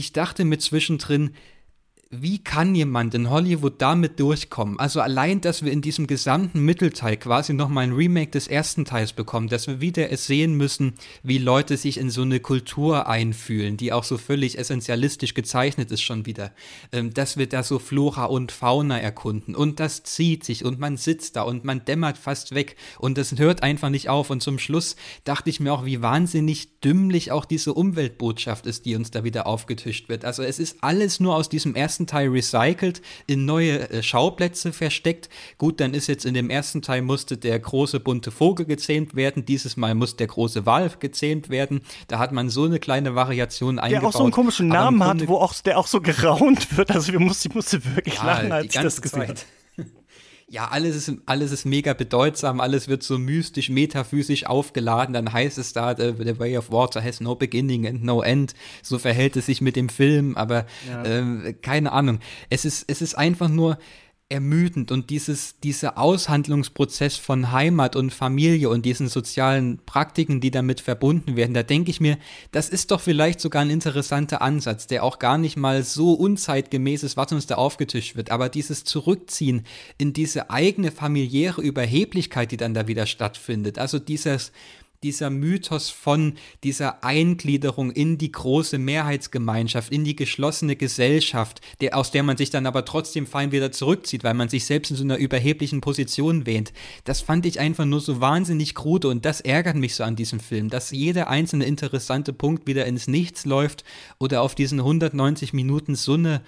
ich dachte mir zwischendrin, wie kann jemand in Hollywood damit durchkommen? Also allein, dass wir in diesem gesamten Mittelteil quasi nochmal ein Remake des ersten Teils bekommen, dass wir wieder es sehen müssen, wie Leute sich in so eine Kultur einfühlen, die auch so völlig essentialistisch gezeichnet ist schon wieder, ähm, dass wir da so Flora und Fauna erkunden und das zieht sich und man sitzt da und man dämmert fast weg und das hört einfach nicht auf und zum Schluss dachte ich mir auch, wie wahnsinnig dümmlich auch diese Umweltbotschaft ist, die uns da wieder aufgetischt wird. Also es ist alles nur aus diesem ersten ersten Teil recycelt, in neue äh, Schauplätze versteckt. Gut, dann ist jetzt in dem ersten Teil musste der große bunte Vogel gezähmt werden, dieses Mal muss der große Wal gezähmt werden. Da hat man so eine kleine Variation eingebaut. Der auch so einen komischen Namen hat, wo auch, der auch so geraunt wird. Also wir mussten, ich musste wirklich ja, lachen, als ich das gesehen habe ja, alles ist, alles ist mega bedeutsam, alles wird so mystisch, metaphysisch aufgeladen, dann heißt es da, the, the, Way of Water has no beginning and no end. So verhält es sich mit dem Film, aber ja. äh, keine Ahnung. Es ist, es ist einfach nur, ermüdend und dieses, dieser Aushandlungsprozess von Heimat und Familie und diesen sozialen Praktiken, die damit verbunden werden, da denke ich mir, das ist doch vielleicht sogar ein interessanter Ansatz, der auch gar nicht mal so unzeitgemäß ist, was uns da aufgetischt wird. Aber dieses Zurückziehen in diese eigene familiäre Überheblichkeit, die dann da wieder stattfindet, also dieses, dieser Mythos von dieser Eingliederung in die große Mehrheitsgemeinschaft, in die geschlossene Gesellschaft, der, aus der man sich dann aber trotzdem fein wieder zurückzieht, weil man sich selbst in so einer überheblichen Position wähnt. Das fand ich einfach nur so wahnsinnig krude und das ärgert mich so an diesem Film, dass jeder einzelne interessante Punkt wieder ins Nichts läuft oder auf diesen 190 Minuten so eine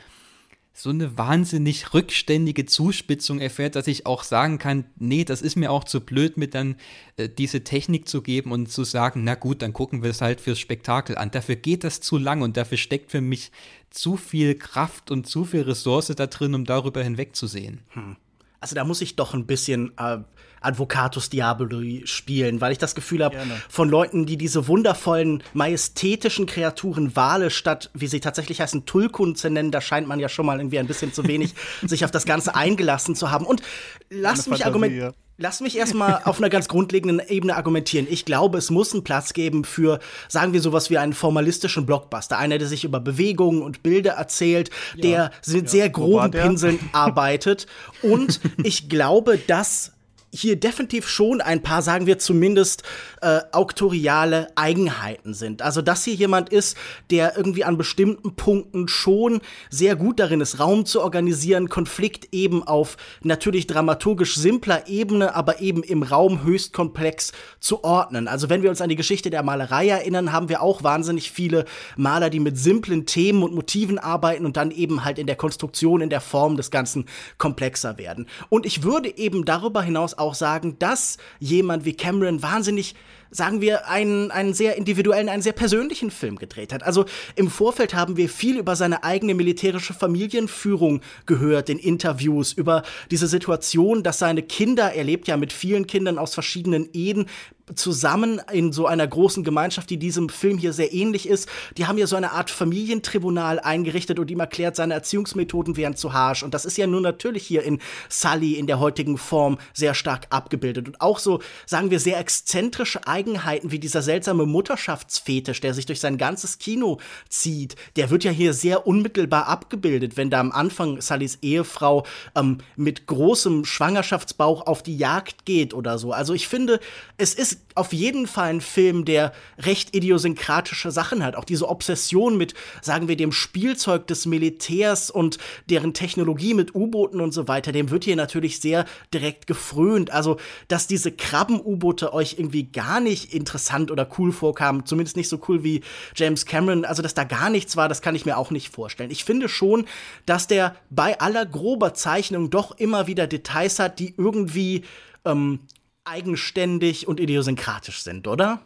so eine wahnsinnig rückständige Zuspitzung erfährt, dass ich auch sagen kann, nee, das ist mir auch zu blöd, mit dann äh, diese Technik zu geben und zu sagen, na gut, dann gucken wir es halt fürs Spektakel an. Dafür geht das zu lang und dafür steckt für mich zu viel Kraft und zu viel Ressource da drin, um darüber hinwegzusehen. Hm. Also da muss ich doch ein bisschen äh, Advocatus Diaboli spielen, weil ich das Gefühl habe, von Leuten, die diese wundervollen, majestätischen Kreaturen Wale statt, wie sie tatsächlich heißen, Tulkun zu nennen, da scheint man ja schon mal irgendwie ein bisschen zu wenig sich auf das Ganze eingelassen zu haben. Und lasst mich argumentieren. Lass mich erstmal auf einer ganz grundlegenden Ebene argumentieren. Ich glaube, es muss einen Platz geben für, sagen wir sowas wie einen formalistischen Blockbuster. Einer, der sich über Bewegungen und Bilder erzählt, ja, der mit ja. sehr groben Pinseln arbeitet. Und ich glaube, dass hier definitiv schon ein paar, sagen wir zumindest, äh, auktoriale Eigenheiten sind. Also, dass hier jemand ist, der irgendwie an bestimmten Punkten schon sehr gut darin ist, Raum zu organisieren, Konflikt eben auf natürlich dramaturgisch simpler Ebene, aber eben im Raum höchst komplex zu ordnen. Also, wenn wir uns an die Geschichte der Malerei erinnern, haben wir auch wahnsinnig viele Maler, die mit simplen Themen und Motiven arbeiten und dann eben halt in der Konstruktion, in der Form des Ganzen komplexer werden. Und ich würde eben darüber hinaus auch sagen, dass jemand wie Cameron wahnsinnig sagen wir, einen, einen sehr individuellen, einen sehr persönlichen Film gedreht hat. Also im Vorfeld haben wir viel über seine eigene militärische Familienführung gehört, in Interviews, über diese Situation, dass seine Kinder, er lebt ja mit vielen Kindern aus verschiedenen Ehen, zusammen in so einer großen Gemeinschaft, die diesem Film hier sehr ähnlich ist. Die haben ja so eine Art Familientribunal eingerichtet und ihm erklärt, seine Erziehungsmethoden wären zu harsch. Und das ist ja nur natürlich hier in Sully in der heutigen Form sehr stark abgebildet. Und auch so, sagen wir, sehr exzentrische Eigenheiten wie dieser seltsame Mutterschaftsfetisch, der sich durch sein ganzes Kino zieht, der wird ja hier sehr unmittelbar abgebildet, wenn da am Anfang Sullys Ehefrau ähm, mit großem Schwangerschaftsbauch auf die Jagd geht oder so. Also ich finde, es ist auf jeden Fall ein Film, der recht idiosynkratische Sachen hat. Auch diese Obsession mit, sagen wir, dem Spielzeug des Militärs und deren Technologie mit U-Booten und so weiter, dem wird hier natürlich sehr direkt gefrönt. Also, dass diese Krabben-U-Boote euch irgendwie gar nicht interessant oder cool vorkamen, zumindest nicht so cool wie James Cameron, also dass da gar nichts war, das kann ich mir auch nicht vorstellen. Ich finde schon, dass der bei aller grober Zeichnung doch immer wieder Details hat, die irgendwie ähm, eigenständig und idiosynkratisch sind, oder?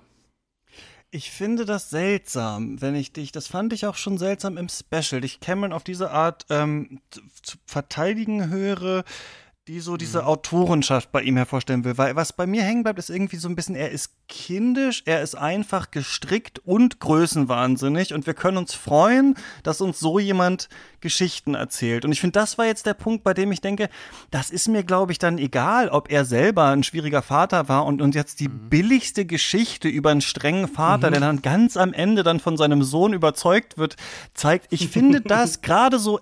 Ich finde das seltsam, wenn ich dich, das fand ich auch schon seltsam im Special, dich Cameron auf diese Art ähm, zu verteidigen höre, die so diese mhm. Autorenschaft bei ihm hervorstellen will. Weil was bei mir hängen bleibt, ist irgendwie so ein bisschen, er ist kindisch, er ist einfach gestrickt und größenwahnsinnig und wir können uns freuen, dass uns so jemand Geschichten erzählt. Und ich finde, das war jetzt der Punkt, bei dem ich denke, das ist mir, glaube ich, dann egal, ob er selber ein schwieriger Vater war und, und jetzt die mhm. billigste Geschichte über einen strengen Vater, mhm. der dann ganz am Ende dann von seinem Sohn überzeugt wird, zeigt. Ich finde das gerade so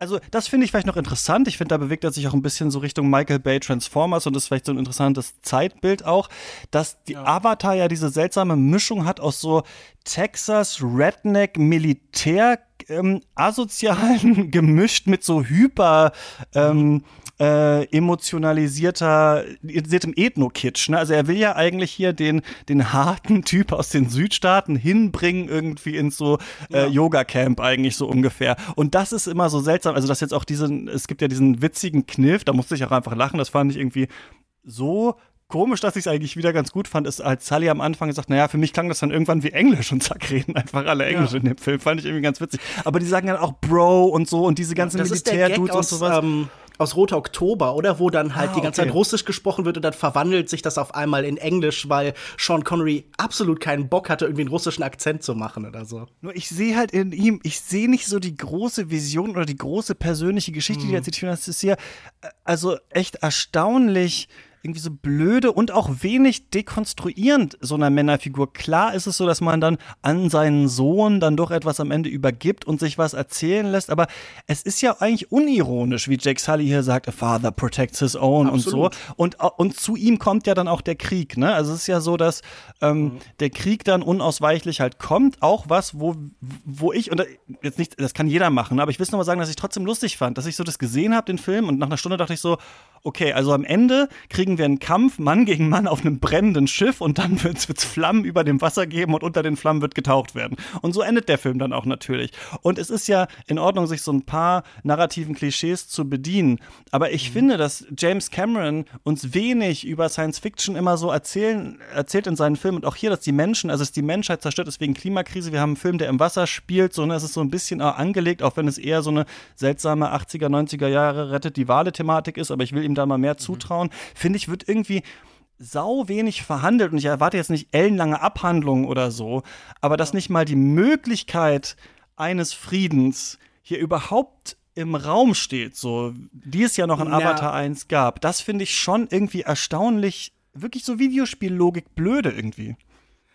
also das finde ich vielleicht noch interessant. Ich finde, da bewegt er sich auch ein bisschen so Richtung Michael Bay Transformers und das ist vielleicht so ein interessantes Zeitbild auch, dass die ja. Avatar ja diese seltsame Mischung hat aus so Texas Redneck Militär ähm, asozialen gemischt mit so hyper ähm, äh, emotionalisierter, Ethno-Kitsch. Ne? Also er will ja eigentlich hier den, den harten Typ aus den Südstaaten hinbringen, irgendwie ins so äh, ja. Yoga-Camp eigentlich so ungefähr. Und das ist immer so seltsam. Also, dass jetzt auch diesen, es gibt ja diesen witzigen Kniff, da musste ich auch einfach lachen, das fand ich irgendwie so komisch, dass ich es eigentlich wieder ganz gut fand, ist, als Sally am Anfang gesagt, naja, für mich klang das dann irgendwann wie Englisch und zack, reden einfach alle Englisch ja. in dem Film. Fand ich irgendwie ganz witzig. Aber die sagen dann auch Bro und so und diese ganzen Militärdudes und sowas. Ähm aus Roter Oktober, oder? Wo dann halt ah, die ganze okay. Zeit Russisch gesprochen wird und dann verwandelt sich das auf einmal in Englisch, weil Sean Connery absolut keinen Bock hatte, irgendwie einen russischen Akzent zu machen oder so. Nur ich sehe halt in ihm, ich sehe nicht so die große Vision oder die große persönliche Geschichte, hm. die er erzählt. Das ist ja äh, also echt erstaunlich irgendwie so blöde und auch wenig dekonstruierend so einer Männerfigur. Klar ist es so, dass man dann an seinen Sohn dann doch etwas am Ende übergibt und sich was erzählen lässt, aber es ist ja eigentlich unironisch, wie Jake Sully hier sagt, a father protects his own Absolut. und so. Und, und zu ihm kommt ja dann auch der Krieg, ne? Also es ist ja so, dass ähm, mhm. der Krieg dann unausweichlich halt kommt, auch was, wo, wo ich, und jetzt nicht, das kann jeder machen, aber ich will nur mal sagen, dass ich trotzdem lustig fand, dass ich so das gesehen habe, den Film, und nach einer Stunde dachte ich so, okay, also am Ende kriegen wir einen Kampf Mann gegen Mann auf einem brennenden Schiff und dann wird es Flammen über dem Wasser geben und unter den Flammen wird getaucht werden. Und so endet der Film dann auch natürlich. Und es ist ja in Ordnung, sich so ein paar narrativen Klischees zu bedienen. Aber ich mhm. finde, dass James Cameron uns wenig über Science Fiction immer so erzählen, erzählt in seinen Filmen und auch hier, dass die Menschen, also dass die Menschheit zerstört ist wegen Klimakrise. Wir haben einen Film, der im Wasser spielt, so, ne, es ist so ein bisschen angelegt, auch wenn es eher so eine seltsame 80er, 90er Jahre rettet die Wale-Thematik ist, aber ich will ihm da mal mehr mhm. zutrauen, finde ich, wird irgendwie sau wenig verhandelt. Und ich erwarte jetzt nicht ellenlange Abhandlungen oder so, aber dass nicht mal die Möglichkeit eines Friedens hier überhaupt im Raum steht, so die es ja noch in ja. Avatar 1 gab, das finde ich schon irgendwie erstaunlich, wirklich so Videospiellogik blöde irgendwie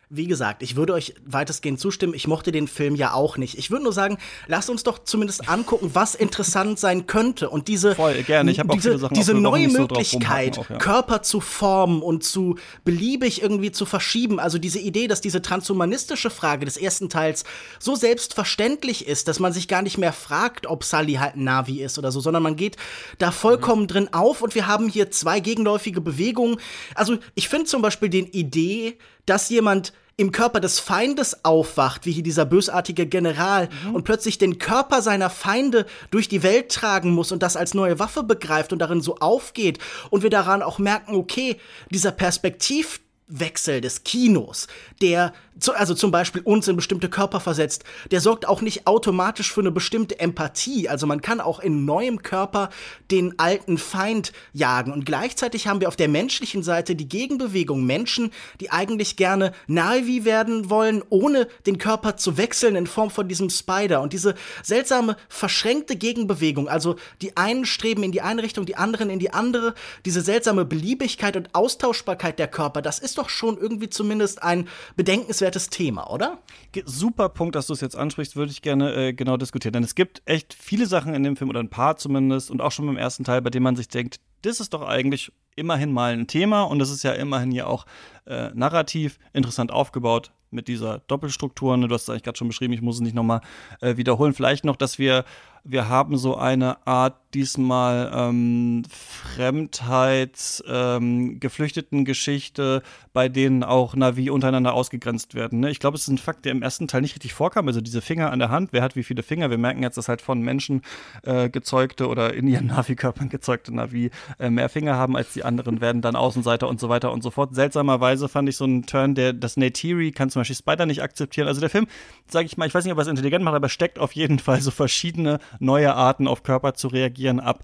wie gesagt, ich würde euch weitestgehend zustimmen. Ich mochte den Film ja auch nicht. Ich würde nur sagen, lasst uns doch zumindest angucken, was interessant sein könnte. Und diese, Voll, gerne. Ich diese, viele Sachen diese neue Möglichkeit, auch, ja. Körper zu formen und zu beliebig irgendwie zu verschieben. Also diese Idee, dass diese transhumanistische Frage des ersten Teils so selbstverständlich ist, dass man sich gar nicht mehr fragt, ob Sully halt ein Navi ist oder so, sondern man geht da vollkommen mhm. drin auf und wir haben hier zwei gegenläufige Bewegungen. Also ich finde zum Beispiel den Idee, dass jemand im Körper des Feindes aufwacht, wie hier dieser bösartige General, mhm. und plötzlich den Körper seiner Feinde durch die Welt tragen muss und das als neue Waffe begreift und darin so aufgeht und wir daran auch merken, okay, dieser Perspektiv Wechsel des Kinos, der zu, also zum Beispiel uns in bestimmte Körper versetzt, der sorgt auch nicht automatisch für eine bestimmte Empathie. Also man kann auch in neuem Körper den alten Feind jagen. Und gleichzeitig haben wir auf der menschlichen Seite die Gegenbewegung Menschen, die eigentlich gerne Navi werden wollen, ohne den Körper zu wechseln in Form von diesem Spider. Und diese seltsame, verschränkte Gegenbewegung, also die einen streben in die eine Richtung, die anderen in die andere, diese seltsame Beliebigkeit und Austauschbarkeit der Körper, das ist doch schon irgendwie zumindest ein bedenkenswertes Thema, oder? Super Punkt, dass du es jetzt ansprichst, würde ich gerne äh, genau diskutieren. Denn es gibt echt viele Sachen in dem Film, oder ein paar zumindest, und auch schon beim ersten Teil, bei denen man sich denkt, das ist doch eigentlich immerhin mal ein Thema und das ist ja immerhin ja auch äh, narrativ interessant aufgebaut mit dieser Doppelstruktur. Ne? Du hast es eigentlich gerade schon beschrieben, ich muss es nicht nochmal äh, wiederholen. Vielleicht noch, dass wir wir haben so eine Art diesmal ähm, Fremdheits, ähm, geflüchteten Geschichte, bei denen auch Navi untereinander ausgegrenzt werden. Ne? Ich glaube, es ist ein Fakt, der im ersten Teil nicht richtig vorkam. Also diese Finger an der Hand, wer hat wie viele Finger? Wir merken jetzt, dass halt von Menschen äh, gezeugte oder in ihren Navi-Körpern gezeugte Navi äh, mehr Finger haben als die anderen, werden dann Außenseiter und so weiter und so fort. Seltsamerweise fand ich so einen Turn, der das Neytiri kann zum Beispiel Spider nicht akzeptieren. Also der Film, sage ich mal, ich weiß nicht, ob er es intelligent macht, aber steckt auf jeden Fall so verschiedene neue Arten auf Körper zu reagieren ab.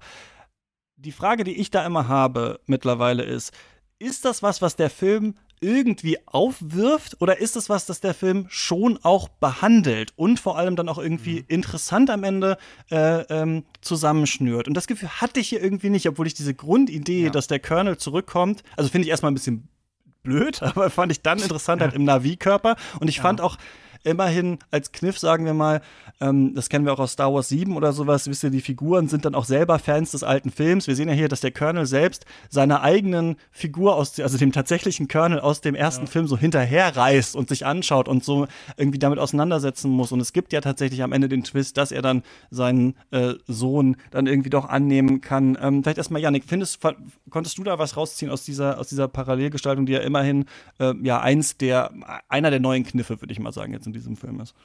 Die Frage, die ich da immer habe mittlerweile ist, ist das was, was der Film irgendwie aufwirft oder ist es was, das der Film schon auch behandelt und vor allem dann auch irgendwie mhm. interessant am Ende äh, ähm, zusammenschnürt? Und das Gefühl hatte ich hier irgendwie nicht, obwohl ich diese Grundidee, ja. dass der Colonel zurückkommt, also finde ich erstmal ein bisschen blöd, aber fand ich dann interessant halt im Navi-Körper und ich ja. fand auch immerhin als Kniff, sagen wir mal, ähm, das kennen wir auch aus Star Wars 7 oder sowas, wisst ihr, die Figuren sind dann auch selber Fans des alten Films. Wir sehen ja hier, dass der Colonel selbst seiner eigenen Figur aus, also dem tatsächlichen Colonel aus dem ersten ja. Film so hinterherreist und sich anschaut und so irgendwie damit auseinandersetzen muss. Und es gibt ja tatsächlich am Ende den Twist, dass er dann seinen äh, Sohn dann irgendwie doch annehmen kann. Ähm, vielleicht erstmal, Janik, findest, konntest du da was rausziehen aus dieser, aus dieser Parallelgestaltung, die ja immerhin äh, ja eins der, einer der neuen Kniffe, würde ich mal sagen, jetzt in diesem Film ist.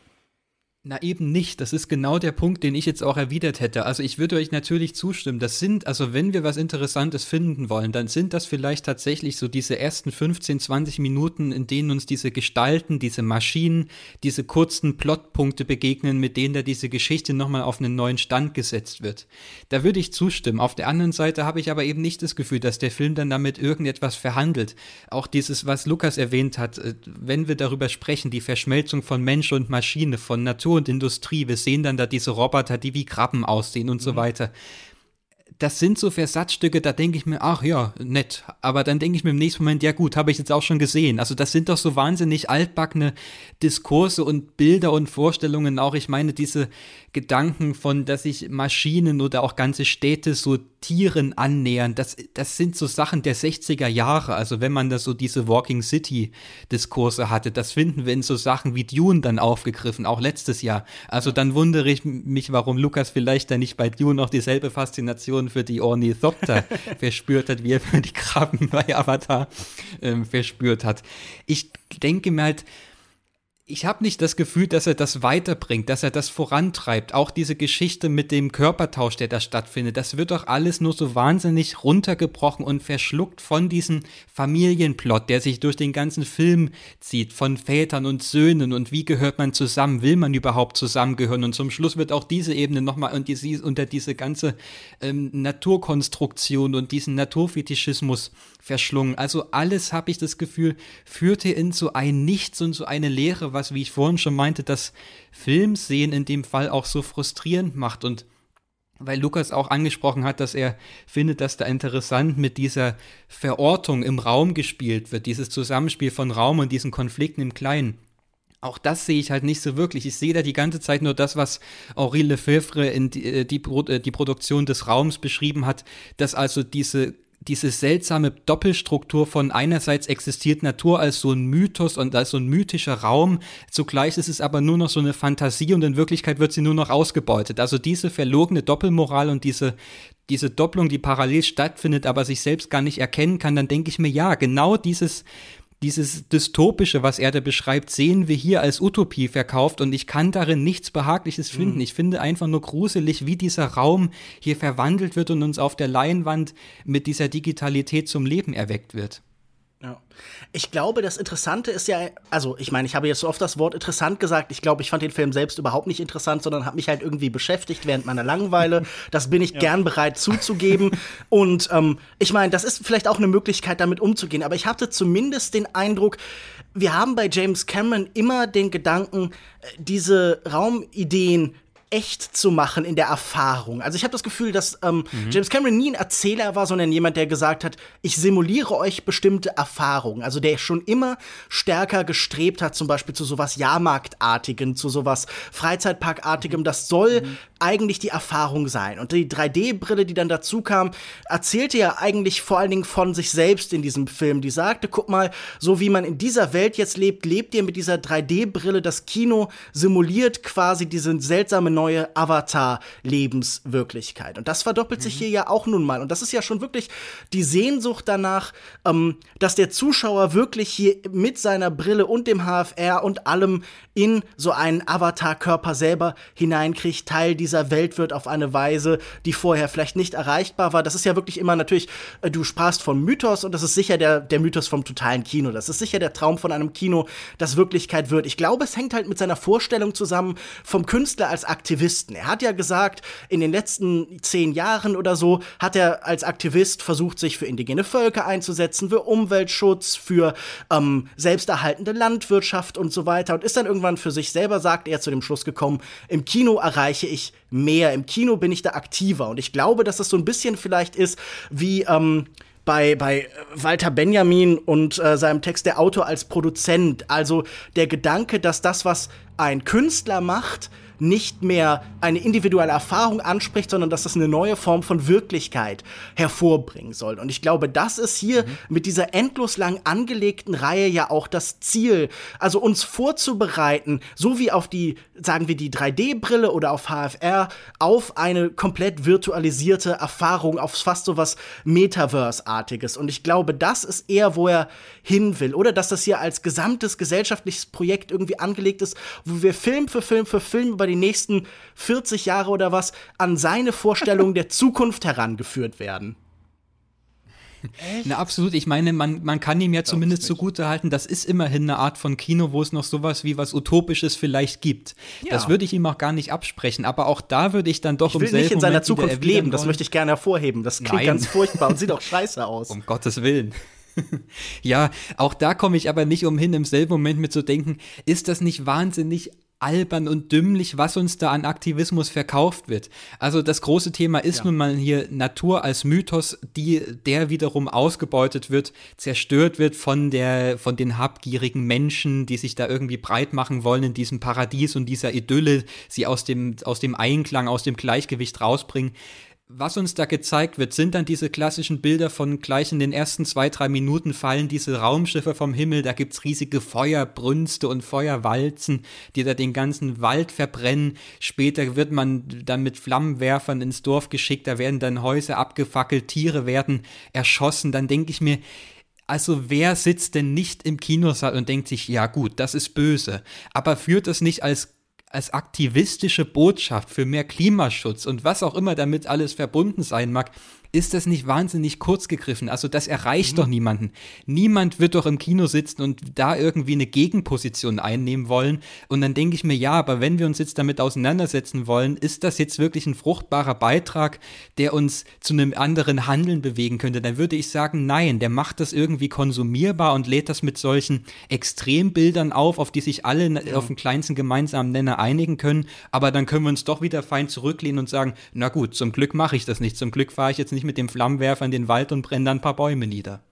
Na eben nicht. Das ist genau der Punkt, den ich jetzt auch erwidert hätte. Also ich würde euch natürlich zustimmen. Das sind, also wenn wir was Interessantes finden wollen, dann sind das vielleicht tatsächlich so diese ersten 15, 20 Minuten, in denen uns diese Gestalten, diese Maschinen, diese kurzen Plotpunkte begegnen, mit denen da diese Geschichte nochmal auf einen neuen Stand gesetzt wird. Da würde ich zustimmen. Auf der anderen Seite habe ich aber eben nicht das Gefühl, dass der Film dann damit irgendetwas verhandelt. Auch dieses, was Lukas erwähnt hat, äh, wenn wir darüber sprechen, die Verschmelzung von Mensch und Maschine, von Natur und Industrie. Wir sehen dann da diese Roboter, die wie Krabben aussehen und mhm. so weiter das sind so Versatzstücke, da denke ich mir, ach ja, nett. Aber dann denke ich mir im nächsten Moment, ja gut, habe ich jetzt auch schon gesehen. Also das sind doch so wahnsinnig altbackene Diskurse und Bilder und Vorstellungen auch. Ich meine, diese Gedanken von, dass sich Maschinen oder auch ganze Städte so Tieren annähern, das, das sind so Sachen der 60er Jahre. Also wenn man da so diese Walking City Diskurse hatte, das finden wir in so Sachen wie Dune dann aufgegriffen, auch letztes Jahr. Also dann wundere ich mich, warum Lukas vielleicht da nicht bei Dune noch dieselbe Faszination für die Ornithopter verspürt hat, wie er für die Krabben bei Avatar ähm, verspürt hat. Ich denke mir halt, ich habe nicht das Gefühl, dass er das weiterbringt, dass er das vorantreibt. Auch diese Geschichte mit dem Körpertausch, der da stattfindet, das wird doch alles nur so wahnsinnig runtergebrochen und verschluckt von diesem Familienplot, der sich durch den ganzen Film zieht, von Vätern und Söhnen und wie gehört man zusammen, will man überhaupt zusammengehören. Und zum Schluss wird auch diese Ebene nochmal unter diese ganze ähm, Naturkonstruktion und diesen Naturfetischismus verschlungen. Also alles, habe ich das Gefühl, führte in so ein Nichts und so eine Leere, was, wie ich vorhin schon meinte, das Filmsehen in dem Fall auch so frustrierend macht und weil Lukas auch angesprochen hat, dass er findet, dass da interessant mit dieser Verortung im Raum gespielt wird, dieses Zusammenspiel von Raum und diesen Konflikten im Kleinen. Auch das sehe ich halt nicht so wirklich. Ich sehe da die ganze Zeit nur das, was Henri Lefebvre in die, äh, die, äh, die Produktion des Raums beschrieben hat, dass also diese diese seltsame Doppelstruktur von einerseits existiert Natur als so ein Mythos und als so ein mythischer Raum, zugleich ist es aber nur noch so eine Fantasie und in Wirklichkeit wird sie nur noch ausgebeutet. Also diese verlogene Doppelmoral und diese, diese Doppelung, die parallel stattfindet, aber sich selbst gar nicht erkennen kann, dann denke ich mir, ja, genau dieses, dieses Dystopische, was er da beschreibt, sehen wir hier als Utopie verkauft und ich kann darin nichts Behagliches finden. Mhm. Ich finde einfach nur gruselig, wie dieser Raum hier verwandelt wird und uns auf der Leinwand mit dieser Digitalität zum Leben erweckt wird. Ja. Ich glaube, das Interessante ist ja, also ich meine, ich habe jetzt so oft das Wort interessant gesagt. Ich glaube, ich fand den Film selbst überhaupt nicht interessant, sondern habe mich halt irgendwie beschäftigt während meiner Langeweile. Das bin ich ja. gern bereit zuzugeben. Und ähm, ich meine, das ist vielleicht auch eine Möglichkeit, damit umzugehen. Aber ich hatte zumindest den Eindruck, wir haben bei James Cameron immer den Gedanken, äh, diese Raumideen echt zu machen in der Erfahrung. Also ich habe das Gefühl, dass ähm, mhm. James Cameron nie ein Erzähler war, sondern jemand, der gesagt hat, ich simuliere euch bestimmte Erfahrungen. Also der schon immer stärker gestrebt hat, zum Beispiel zu sowas Jahrmarktartigem, zu sowas Freizeitparkartigem. Das soll mhm. Eigentlich die Erfahrung sein. Und die 3D-Brille, die dann dazu kam, erzählte ja eigentlich vor allen Dingen von sich selbst in diesem Film. Die sagte, guck mal, so wie man in dieser Welt jetzt lebt, lebt ihr mit dieser 3D-Brille. Das Kino simuliert quasi diese seltsame neue Avatar-Lebenswirklichkeit. Und das verdoppelt mhm. sich hier ja auch nun mal. Und das ist ja schon wirklich die Sehnsucht danach, ähm, dass der Zuschauer wirklich hier mit seiner Brille und dem HFR und allem in so einen Avatar-Körper selber hineinkriegt, Teil dieser Welt wird auf eine Weise, die vorher vielleicht nicht erreichbar war. Das ist ja wirklich immer natürlich, äh, du sprachst von Mythos und das ist sicher der, der Mythos vom totalen Kino. Das ist sicher der Traum von einem Kino, das Wirklichkeit wird. Ich glaube, es hängt halt mit seiner Vorstellung zusammen vom Künstler als Aktivisten. Er hat ja gesagt, in den letzten zehn Jahren oder so hat er als Aktivist versucht, sich für indigene Völker einzusetzen, für Umweltschutz, für ähm, selbsterhaltende Landwirtschaft und so weiter und ist dann irgendwann für sich selber sagt, er zu dem Schluss gekommen, im Kino erreiche ich mehr, im Kino bin ich da aktiver. Und ich glaube, dass das so ein bisschen vielleicht ist wie ähm, bei, bei Walter Benjamin und äh, seinem Text Der Autor als Produzent. Also der Gedanke, dass das, was ein Künstler macht, nicht mehr eine individuelle Erfahrung anspricht, sondern dass das eine neue Form von Wirklichkeit hervorbringen soll. Und ich glaube, das ist hier mhm. mit dieser endlos lang angelegten Reihe ja auch das Ziel. Also uns vorzubereiten, so wie auf die, sagen wir, die 3D-Brille oder auf HFR, auf eine komplett virtualisierte Erfahrung, auf fast so was Metaverse-artiges. Und ich glaube, das ist eher, wo er hin will. Oder dass das hier als gesamtes gesellschaftliches Projekt irgendwie angelegt ist, wo wir Film für Film für Film über über die nächsten 40 Jahre oder was an seine Vorstellung der Zukunft herangeführt werden. Echt? Na, absolut. Ich meine, man, man kann ihm ja Glaub zumindest zugute halten, das ist immerhin eine Art von Kino, wo es noch sowas wie was Utopisches vielleicht gibt. Ja. Das würde ich ihm auch gar nicht absprechen. Aber auch da würde ich dann doch ich will nicht in seiner Moment Zukunft leben, das möchte ich gerne hervorheben. Das klingt Nein. ganz furchtbar und sieht auch scheiße aus. Um Gottes Willen. ja, auch da komme ich aber nicht umhin, im selben Moment mit zu denken, ist das nicht wahnsinnig albern und dümmlich, was uns da an Aktivismus verkauft wird. Also das große Thema ist ja. nun mal hier Natur als Mythos, die, der wiederum ausgebeutet wird, zerstört wird von der, von den habgierigen Menschen, die sich da irgendwie breit machen wollen in diesem Paradies und dieser Idylle, sie aus dem, aus dem Einklang, aus dem Gleichgewicht rausbringen was uns da gezeigt wird, sind dann diese klassischen Bilder von gleich in den ersten zwei, drei Minuten fallen diese Raumschiffe vom Himmel, da gibt's riesige Feuerbrünste und Feuerwalzen, die da den ganzen Wald verbrennen. Später wird man dann mit Flammenwerfern ins Dorf geschickt, da werden dann Häuser abgefackelt, Tiere werden erschossen. Dann denke ich mir, also wer sitzt denn nicht im Kinosaal und denkt sich, ja gut, das ist böse, aber führt das nicht als als aktivistische Botschaft für mehr Klimaschutz und was auch immer damit alles verbunden sein mag, ist das nicht wahnsinnig kurz gegriffen? Also das erreicht mhm. doch niemanden. Niemand wird doch im Kino sitzen und da irgendwie eine Gegenposition einnehmen wollen. Und dann denke ich mir, ja, aber wenn wir uns jetzt damit auseinandersetzen wollen, ist das jetzt wirklich ein fruchtbarer Beitrag, der uns zu einem anderen Handeln bewegen könnte? Dann würde ich sagen, nein, der macht das irgendwie konsumierbar und lädt das mit solchen Extrembildern auf, auf die sich alle ja. auf den kleinsten gemeinsamen Nenner einigen können. Aber dann können wir uns doch wieder fein zurücklehnen und sagen, na gut, zum Glück mache ich das nicht. Zum Glück fahre ich jetzt nicht mit dem Flammenwerfer in den Wald und brenne dann ein paar Bäume nieder.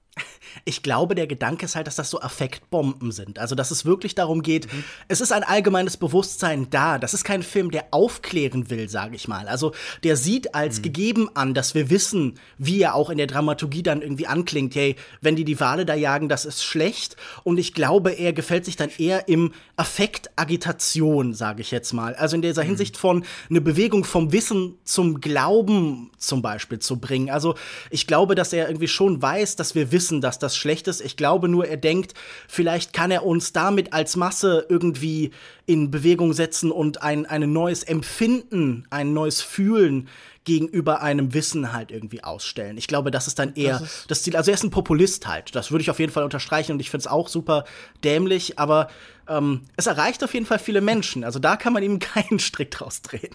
Ich glaube, der Gedanke ist halt, dass das so Affektbomben sind. Also, dass es wirklich darum geht, mhm. es ist ein allgemeines Bewusstsein da. Das ist kein Film, der aufklären will, sage ich mal. Also, der sieht als mhm. gegeben an, dass wir wissen, wie er auch in der Dramaturgie dann irgendwie anklingt. Hey, wenn die die Wale da jagen, das ist schlecht. Und ich glaube, er gefällt sich dann eher im Affekt Agitation, sage ich jetzt mal. Also in dieser mhm. Hinsicht von eine Bewegung vom Wissen zum Glauben zum Beispiel zu bringen. Also, ich glaube, dass er irgendwie schon weiß, dass wir wissen, dass das schlecht ist. Ich glaube nur, er denkt, vielleicht kann er uns damit als Masse irgendwie in Bewegung setzen und ein, ein neues Empfinden, ein neues Fühlen gegenüber einem Wissen halt irgendwie ausstellen. Ich glaube, das ist dann eher das, das Ziel. Also er ist ein Populist halt. Das würde ich auf jeden Fall unterstreichen und ich finde es auch super dämlich, aber ähm, es erreicht auf jeden Fall viele Menschen. Also da kann man ihm keinen Strick draus drehen.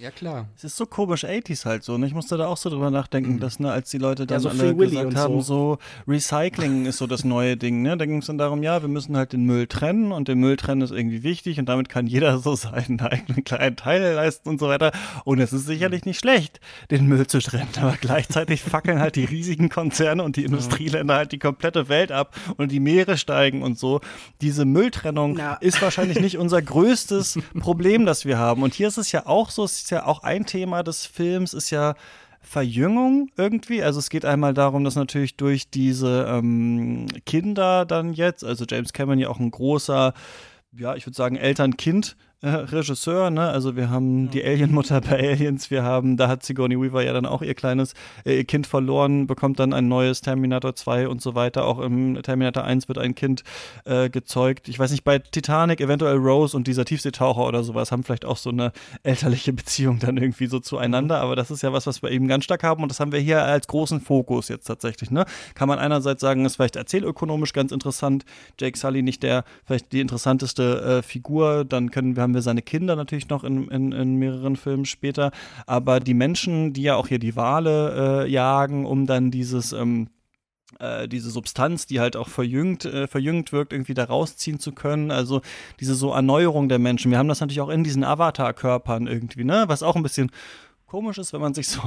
Ja, klar. Es ist so komisch 80s halt so. Ne? Ich musste da auch so drüber nachdenken, mhm. dass, ne, als die Leute dann ja, so alle gesagt haben, so. so. Recycling ist so das neue Ding, ne? Da ging es dann darum, ja, wir müssen halt den Müll trennen und den Müll trennen ist irgendwie wichtig und damit kann jeder so seinen eigenen kleinen Teil leisten und so weiter. Und es ist sicherlich nicht schlecht, den Müll zu trennen, aber gleichzeitig fackeln halt die riesigen Konzerne und die Industrieländer halt die komplette Welt ab und die Meere steigen und so. Diese Mülltrennung Na. ist wahrscheinlich nicht unser größtes Problem, das wir haben. Und hier ist es ja auch so, ja auch ein Thema des Films, ist ja Verjüngung irgendwie. Also es geht einmal darum, dass natürlich durch diese ähm, Kinder dann jetzt, also James Cameron ja auch ein großer, ja, ich würde sagen, Eltern-Kind äh, Regisseur, ne? Also wir haben ja. die Alienmutter bei Aliens, wir haben, da hat Sigourney Weaver ja dann auch ihr kleines äh, ihr Kind verloren, bekommt dann ein neues Terminator 2 und so weiter. Auch im Terminator 1 wird ein Kind äh, gezeugt. Ich weiß nicht, bei Titanic eventuell Rose und dieser Tiefseetaucher oder sowas haben vielleicht auch so eine elterliche Beziehung dann irgendwie so zueinander, mhm. aber das ist ja was, was wir eben ganz stark haben und das haben wir hier als großen Fokus jetzt tatsächlich, ne? Kann man einerseits sagen, ist vielleicht erzählökonomisch ganz interessant, Jake Sully nicht der vielleicht die interessanteste äh, Figur, dann können wir haben wir seine Kinder natürlich noch in, in, in mehreren Filmen später. Aber die Menschen, die ja auch hier die Wale äh, jagen, um dann dieses ähm, äh, diese Substanz, die halt auch verjüngt, äh, verjüngt wirkt, irgendwie da rausziehen zu können. Also diese so Erneuerung der Menschen. Wir haben das natürlich auch in diesen Avatar-Körpern irgendwie, ne? Was auch ein bisschen komisch ist, wenn man sich so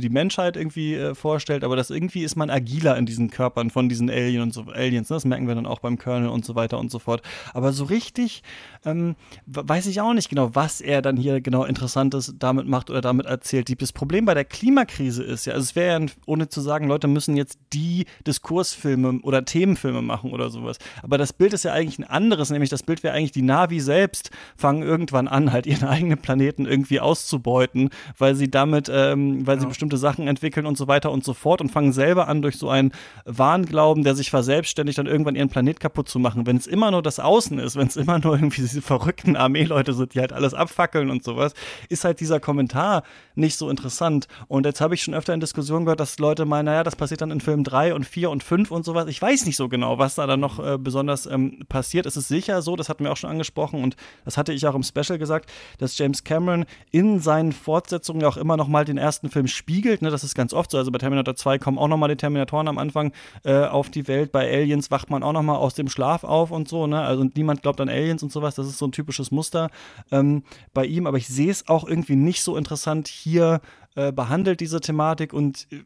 die Menschheit irgendwie äh, vorstellt, aber das irgendwie ist man agiler in diesen Körpern von diesen Alien und so, Aliens. Ne? Das merken wir dann auch beim Colonel und so weiter und so fort. Aber so richtig ähm, weiß ich auch nicht genau, was er dann hier genau Interessantes damit macht oder damit erzählt. Das Problem bei der Klimakrise ist ja, also es wäre ja, ohne zu sagen, Leute müssen jetzt die Diskursfilme oder Themenfilme machen oder sowas. Aber das Bild ist ja eigentlich ein anderes, nämlich das Bild wäre eigentlich, die Navi selbst fangen irgendwann an, halt ihren eigenen Planeten irgendwie auszubeuten, weil sie damit, ähm, weil ja. sie bestimmte Sachen entwickeln und so weiter und so fort und fangen selber an, durch so einen Wahnglauben, der sich verselbstständigt, dann irgendwann ihren Planet kaputt zu machen. Wenn es immer nur das Außen ist, wenn es immer nur irgendwie diese verrückten Armeeleute sind, die halt alles abfackeln und sowas, ist halt dieser Kommentar nicht so interessant. Und jetzt habe ich schon öfter in Diskussionen gehört, dass Leute meinen, naja, das passiert dann in Film 3 und 4 und 5 und sowas. Ich weiß nicht so genau, was da dann noch äh, besonders ähm, passiert. Es ist sicher so, das hatten wir auch schon angesprochen und das hatte ich auch im Special gesagt, dass James Cameron in seinen Fortsetzungen Fortsetzungen ja auch immer noch mal den ersten Film spiegelt. Ne? Das ist ganz oft so. Also bei Terminator 2 kommen auch noch mal die Terminatoren am Anfang äh, auf die Welt. Bei Aliens wacht man auch noch mal aus dem Schlaf auf und so. Ne? Also niemand glaubt an Aliens und sowas. Das ist so ein typisches Muster ähm, bei ihm. Aber ich sehe es auch irgendwie nicht so interessant hier äh, behandelt, diese Thematik. Und äh,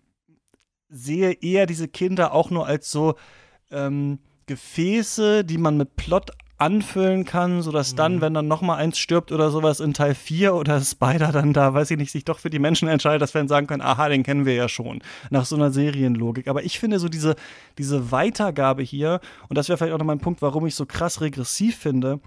sehe eher diese Kinder auch nur als so ähm, Gefäße, die man mit Plot anfüllen kann, sodass dann, mhm. wenn dann noch mal eins stirbt oder sowas in Teil 4 oder Spider dann da, weiß ich nicht, sich doch für die Menschen entscheidet, dass wir dann sagen können, aha, den kennen wir ja schon, nach so einer Serienlogik. Aber ich finde so diese, diese Weitergabe hier, und das wäre vielleicht auch noch mein Punkt, warum ich so krass regressiv finde,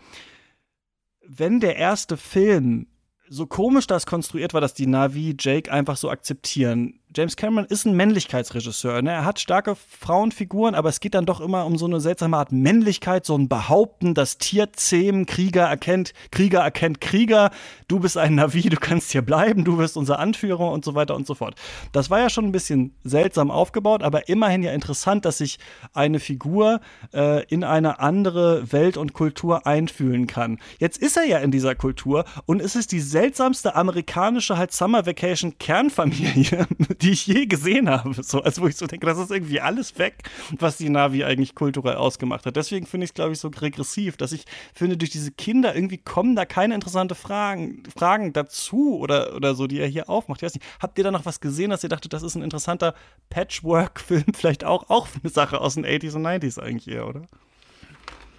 wenn der erste Film so komisch das konstruiert war, dass die Navi Jake einfach so akzeptieren, James Cameron ist ein Männlichkeitsregisseur. Ne? Er hat starke Frauenfiguren, aber es geht dann doch immer um so eine seltsame Art Männlichkeit, so ein Behaupten, das Tier zähmen, Krieger erkennt, Krieger erkennt Krieger, du bist ein Navi, du kannst hier bleiben, du wirst unser Anführer und so weiter und so fort. Das war ja schon ein bisschen seltsam aufgebaut, aber immerhin ja interessant, dass sich eine Figur äh, in eine andere Welt und Kultur einfühlen kann. Jetzt ist er ja in dieser Kultur und es ist die seltsamste amerikanische halt Summer Vacation Kernfamilie die ich je gesehen habe. So, also wo ich so denke, das ist irgendwie alles weg, was die Navi eigentlich kulturell ausgemacht hat. Deswegen finde ich es, glaube ich, so regressiv, dass ich finde, durch diese Kinder irgendwie kommen da keine interessante Fragen, Fragen dazu oder, oder so, die er hier aufmacht. Ich weiß nicht, habt ihr da noch was gesehen, dass ihr dachtet, das ist ein interessanter Patchwork-Film? Vielleicht auch, auch eine Sache aus den 80s und 90s eigentlich eher, oder?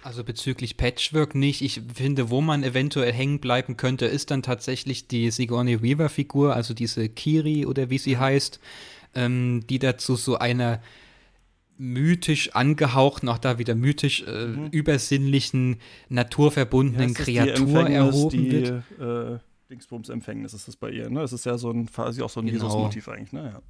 Also bezüglich Patchwork nicht. Ich finde, wo man eventuell hängen bleiben könnte, ist dann tatsächlich die Sigourney Weaver-Figur, also diese Kiri oder wie sie heißt, ähm, die dazu so einer mythisch angehauchten, auch da wieder mythisch äh, mhm. übersinnlichen, naturverbundenen Kreatur erhoben die, wird. Äh, Dingsbums Empfängnis ist das bei ihr, ne? Das ist ja so ein quasi auch so ein genau. Jesus-Motiv eigentlich, ne? Ja.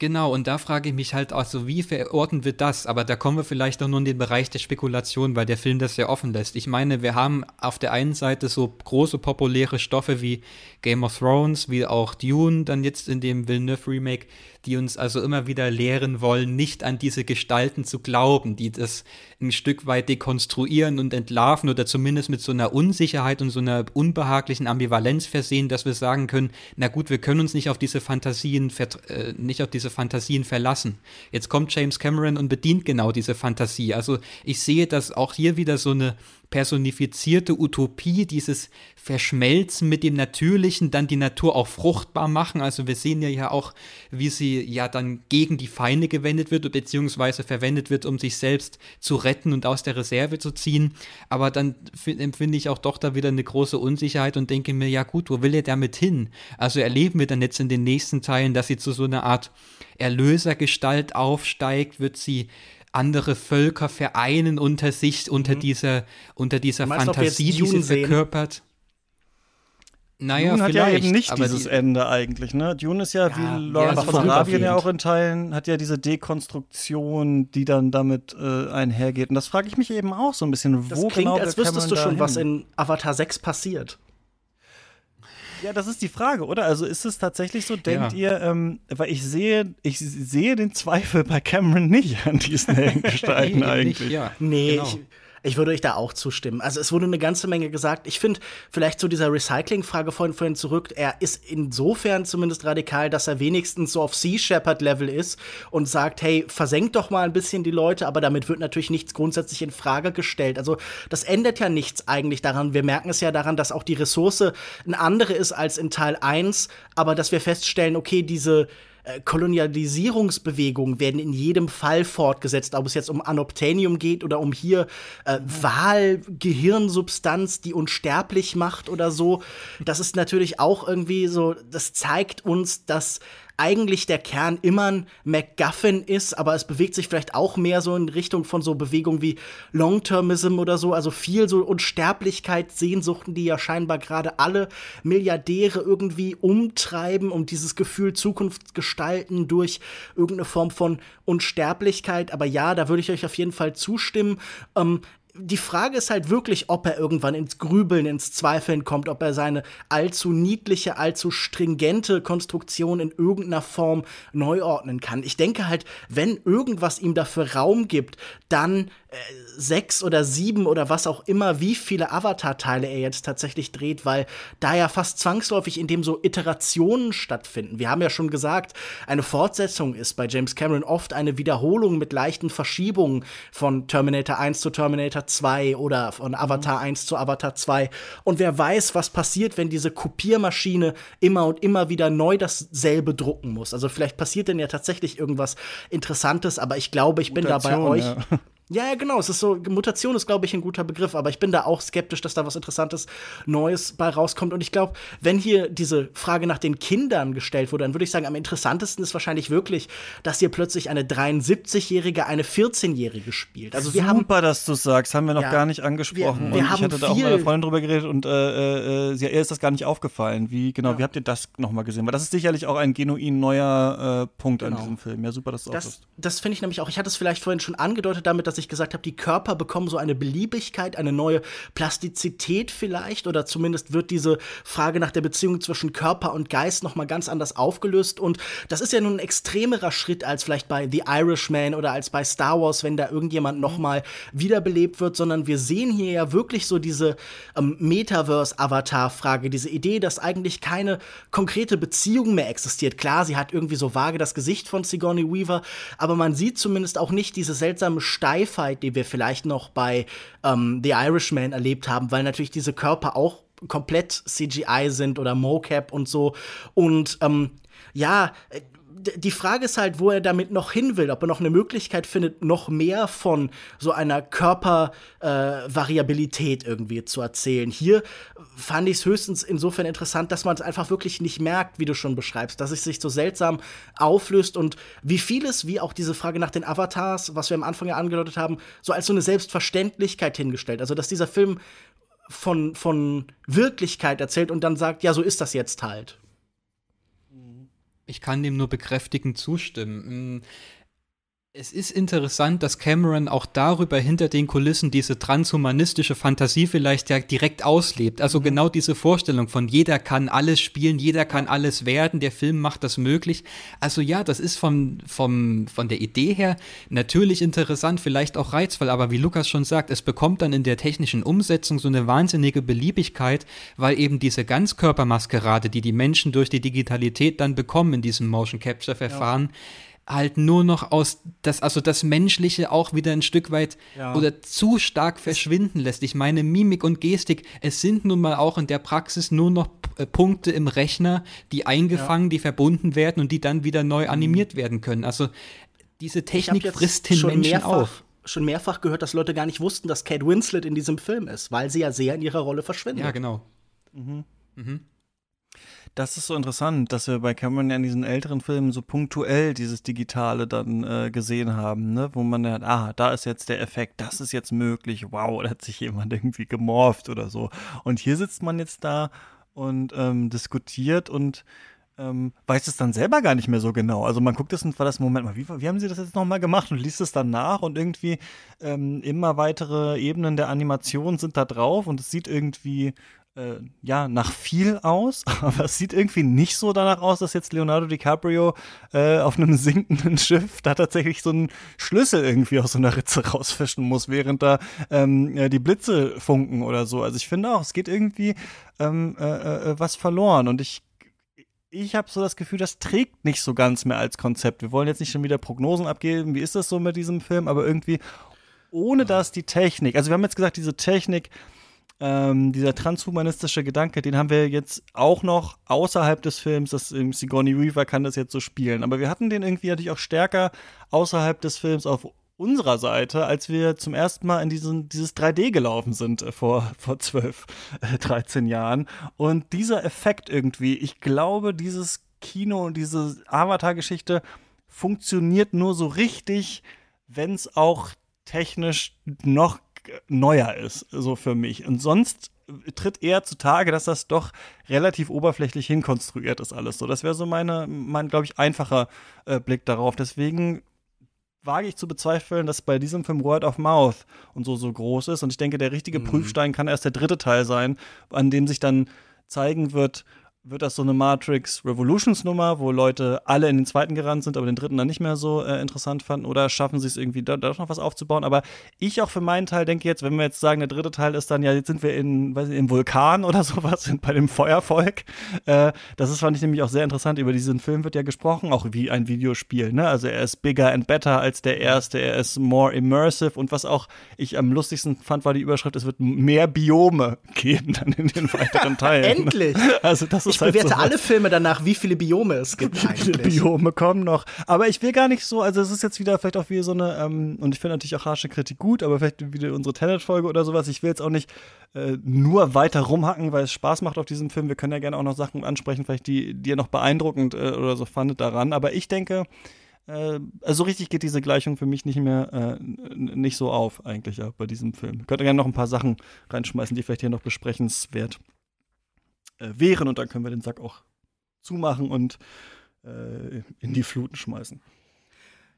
Genau, und da frage ich mich halt auch so, wie verorten wir das? Aber da kommen wir vielleicht auch nur in den Bereich der Spekulation, weil der Film das sehr offen lässt. Ich meine, wir haben auf der einen Seite so große populäre Stoffe wie Game of Thrones, wie auch Dune, dann jetzt in dem Villeneuve Remake, die uns also immer wieder lehren wollen, nicht an diese Gestalten zu glauben, die das ein Stück weit dekonstruieren und entlarven oder zumindest mit so einer Unsicherheit und so einer unbehaglichen Ambivalenz versehen, dass wir sagen können, na gut, wir können uns nicht auf diese Fantasien, äh, nicht auf diese Fantasien verlassen. Jetzt kommt James Cameron und bedient genau diese Fantasie. Also ich sehe das auch hier wieder so eine personifizierte Utopie, dieses Verschmelzen mit dem Natürlichen, dann die Natur auch fruchtbar machen. Also wir sehen ja auch, wie sie ja dann gegen die Feinde gewendet wird, beziehungsweise verwendet wird, um sich selbst zu retten und aus der Reserve zu ziehen. Aber dann empfinde ich auch doch da wieder eine große Unsicherheit und denke mir, ja gut, wo will er damit hin? Also erleben wir dann jetzt in den nächsten Teilen, dass sie zu so einer Art Erlösergestalt aufsteigt, wird sie andere Völker vereinen unter sich, unter mhm. dieser, unter dieser Fantasie, die sie verkörpert. Naja, Dune hat ja eben nicht dieses die, Ende eigentlich, ne? Dune ist ja, ja wie Lawrence ja, von Arabien ja auch in Teilen, hat ja diese Dekonstruktion, die dann damit äh, einhergeht. Und das frage ich mich eben auch so ein bisschen, das wo klingt, genau als wüsstest du schon, was in Avatar 6 passiert. Ja, das ist die Frage, oder? Also ist es tatsächlich so, denkt ja. ihr, ähm, weil ich sehe, ich sehe den Zweifel bei Cameron nicht an diesen Heldengestalten nee, eigentlich. Nicht, ja. Nee, genau. ich, ich würde euch da auch zustimmen. Also es wurde eine ganze Menge gesagt. Ich finde vielleicht zu dieser Recycling-Frage vorhin, vorhin zurück, er ist insofern zumindest radikal, dass er wenigstens so auf Sea Shepherd-Level ist und sagt, hey, versenkt doch mal ein bisschen die Leute, aber damit wird natürlich nichts grundsätzlich in Frage gestellt. Also das ändert ja nichts eigentlich daran. Wir merken es ja daran, dass auch die Ressource eine andere ist als in Teil 1, aber dass wir feststellen, okay, diese äh, Kolonialisierungsbewegungen werden in jedem Fall fortgesetzt, ob es jetzt um Anoptenium geht oder um hier äh, Wahlgehirnsubstanz, die unsterblich macht oder so. Das ist natürlich auch irgendwie so, das zeigt uns, dass eigentlich der Kern immer ein MacGuffin ist, aber es bewegt sich vielleicht auch mehr so in Richtung von so Bewegungen wie Long-Termism oder so, also viel so Unsterblichkeit, Sehnsuchten, die ja scheinbar gerade alle Milliardäre irgendwie umtreiben, um dieses Gefühl Zukunft gestalten durch irgendeine Form von Unsterblichkeit. Aber ja, da würde ich euch auf jeden Fall zustimmen. Ähm, die Frage ist halt wirklich, ob er irgendwann ins Grübeln, ins Zweifeln kommt, ob er seine allzu niedliche, allzu stringente Konstruktion in irgendeiner Form neu ordnen kann. Ich denke halt, wenn irgendwas ihm dafür Raum gibt, dann sechs oder sieben oder was auch immer, wie viele Avatar-Teile er jetzt tatsächlich dreht, weil da ja fast zwangsläufig in dem so Iterationen stattfinden. Wir haben ja schon gesagt, eine Fortsetzung ist bei James Cameron oft eine Wiederholung mit leichten Verschiebungen von Terminator 1 zu Terminator 2 oder von Avatar 1 zu Avatar 2. Und wer weiß, was passiert, wenn diese Kopiermaschine immer und immer wieder neu dasselbe drucken muss. Also vielleicht passiert denn ja tatsächlich irgendwas Interessantes, aber ich glaube, ich bin Mutation, da bei euch. Ja. Ja, genau. Es ist so, Mutation ist, glaube ich, ein guter Begriff, aber ich bin da auch skeptisch, dass da was Interessantes, Neues bei rauskommt. Und ich glaube, wenn hier diese Frage nach den Kindern gestellt wurde, dann würde ich sagen, am interessantesten ist wahrscheinlich wirklich, dass hier plötzlich eine 73-Jährige eine 14-Jährige spielt. Also wir Super, haben, Super, dass du sagst, haben wir noch ja, gar nicht angesprochen. Wir, wir haben ich hatte da auch mit einer Freundin drüber geredet und äh, äh, ihr ist das gar nicht aufgefallen. Wie genau, ja. wie habt ihr das nochmal gesehen? Weil das ist sicherlich auch ein genuin neuer äh, Punkt genau. an diesem Film. Ja, super, dass du das, das, das finde ich nämlich auch. Ich hatte es vielleicht vorhin schon angedeutet damit, dass dass ich gesagt habe, die Körper bekommen so eine Beliebigkeit, eine neue Plastizität vielleicht? Oder zumindest wird diese Frage nach der Beziehung zwischen Körper und Geist noch mal ganz anders aufgelöst? Und das ist ja nun ein extremerer Schritt als vielleicht bei The Irishman oder als bei Star Wars, wenn da irgendjemand noch mal wiederbelebt wird, sondern wir sehen hier ja wirklich so diese ähm, Metaverse-Avatar-Frage, diese Idee, dass eigentlich keine konkrete Beziehung mehr existiert. Klar, sie hat irgendwie so vage das Gesicht von Sigourney Weaver, aber man sieht zumindest auch nicht diese seltsame Steif Sci-Fi, die wir vielleicht noch bei ähm, The Irishman erlebt haben, weil natürlich diese Körper auch komplett CGI sind oder Mocap und so. Und ähm, ja, äh, die Frage ist halt, wo er damit noch hin will, ob er noch eine Möglichkeit findet, noch mehr von so einer Körpervariabilität äh, irgendwie zu erzählen. Hier fand ich es höchstens insofern interessant, dass man es einfach wirklich nicht merkt, wie du schon beschreibst, dass es sich so seltsam auflöst und wie vieles, wie auch diese Frage nach den Avatars, was wir am Anfang ja angedeutet haben, so als so eine Selbstverständlichkeit hingestellt. Also, dass dieser Film von, von Wirklichkeit erzählt und dann sagt, ja, so ist das jetzt halt. Ich kann dem nur bekräftigend zustimmen. Es ist interessant, dass Cameron auch darüber hinter den Kulissen diese transhumanistische Fantasie vielleicht ja direkt auslebt. Also mhm. genau diese Vorstellung von jeder kann alles spielen, jeder kann alles werden, der Film macht das möglich. Also ja, das ist vom, vom, von der Idee her natürlich interessant, vielleicht auch reizvoll, aber wie Lukas schon sagt, es bekommt dann in der technischen Umsetzung so eine wahnsinnige Beliebigkeit, weil eben diese Ganzkörpermaskerade, die die Menschen durch die Digitalität dann bekommen in diesem Motion Capture Verfahren, ja halt nur noch aus das, also das Menschliche auch wieder ein Stück weit ja. oder zu stark verschwinden lässt. Ich meine, Mimik und Gestik, es sind nun mal auch in der Praxis nur noch äh, Punkte im Rechner, die eingefangen, ja. die verbunden werden und die dann wieder neu mhm. animiert werden können. Also diese Technik frisst den Menschen mehrfach, auf. Schon mehrfach gehört, dass Leute gar nicht wussten, dass Kate Winslet in diesem Film ist, weil sie ja sehr in ihrer Rolle verschwindet. Ja, genau. Mhm. Mhm. Das ist so interessant, dass wir bei Cameron ja in diesen älteren Filmen so punktuell dieses Digitale dann äh, gesehen haben, ne? wo man ja, ah, da ist jetzt der Effekt, das ist jetzt möglich, wow, da hat sich jemand irgendwie gemorpht oder so. Und hier sitzt man jetzt da und ähm, diskutiert und ähm, weiß es dann selber gar nicht mehr so genau. Also man guckt es und war das Moment mal, wie, wie haben sie das jetzt nochmal gemacht und liest es dann nach und irgendwie ähm, immer weitere Ebenen der Animation sind da drauf und es sieht irgendwie äh, ja, nach viel aus, aber es sieht irgendwie nicht so danach aus, dass jetzt Leonardo DiCaprio äh, auf einem sinkenden Schiff da tatsächlich so einen Schlüssel irgendwie aus so einer Ritze rausfischen muss, während da ähm, äh, die Blitze funken oder so. Also ich finde auch, es geht irgendwie ähm, äh, äh was verloren und ich ich habe so das Gefühl, das trägt nicht so ganz mehr als Konzept. Wir wollen jetzt nicht schon wieder Prognosen abgeben, wie ist das so mit diesem Film, aber irgendwie ohne dass die Technik, also wir haben jetzt gesagt, diese Technik ähm, dieser transhumanistische Gedanke, den haben wir jetzt auch noch außerhalb des Films, das ähm, Sigourney Weaver kann das jetzt so spielen. Aber wir hatten den irgendwie natürlich auch stärker außerhalb des Films auf unserer Seite, als wir zum ersten Mal in diesen, dieses 3D gelaufen sind äh, vor, vor 12, äh, 13 Jahren. Und dieser Effekt irgendwie, ich glaube, dieses Kino und diese Avatar-Geschichte funktioniert nur so richtig, wenn es auch technisch noch neuer ist, so für mich. Und sonst tritt eher zutage, dass das doch relativ oberflächlich hinkonstruiert ist alles so. Das wäre so meine, mein, glaube ich, einfacher äh, Blick darauf. Deswegen wage ich zu bezweifeln, dass bei diesem Film Word of Mouth und so so groß ist. Und ich denke, der richtige mhm. Prüfstein kann erst der dritte Teil sein, an dem sich dann zeigen wird, wird das so eine Matrix Revolutions Nummer, wo Leute alle in den zweiten gerannt sind, aber den dritten dann nicht mehr so äh, interessant fanden oder schaffen sie es irgendwie da, da noch was aufzubauen. Aber ich auch für meinen Teil denke jetzt, wenn wir jetzt sagen, der dritte Teil ist dann ja, jetzt sind wir in, weiß ich, im Vulkan oder sowas, sind bei dem Feuervolk. Äh, das ist, fand ich nämlich auch sehr interessant. Über diesen Film wird ja gesprochen, auch wie ein Videospiel. Ne? Also er ist bigger and better als der erste, er ist more immersive und was auch ich am lustigsten fand, war die Überschrift, es wird mehr Biome geben dann in den weiteren Teilen. Endlich! Also das ist ich bewerte halt so alle Filme danach, wie viele Biome es gibt. Wie viele Biome kommen noch. Aber ich will gar nicht so, also es ist jetzt wieder vielleicht auch wie so eine, ähm, und ich finde natürlich auch harsche Kritik gut, aber vielleicht wieder unsere Tenet-Folge oder sowas. Ich will jetzt auch nicht äh, nur weiter rumhacken, weil es Spaß macht auf diesem Film. Wir können ja gerne auch noch Sachen ansprechen, vielleicht die, die ihr noch beeindruckend äh, oder so fandet daran. Aber ich denke, äh, also so richtig geht diese Gleichung für mich nicht mehr äh, nicht so auf, eigentlich, ja, bei diesem Film. Könnt ihr gerne noch ein paar Sachen reinschmeißen, die vielleicht hier noch besprechenswert äh, wären und dann können wir den Sack auch zumachen und äh, in die Fluten schmeißen.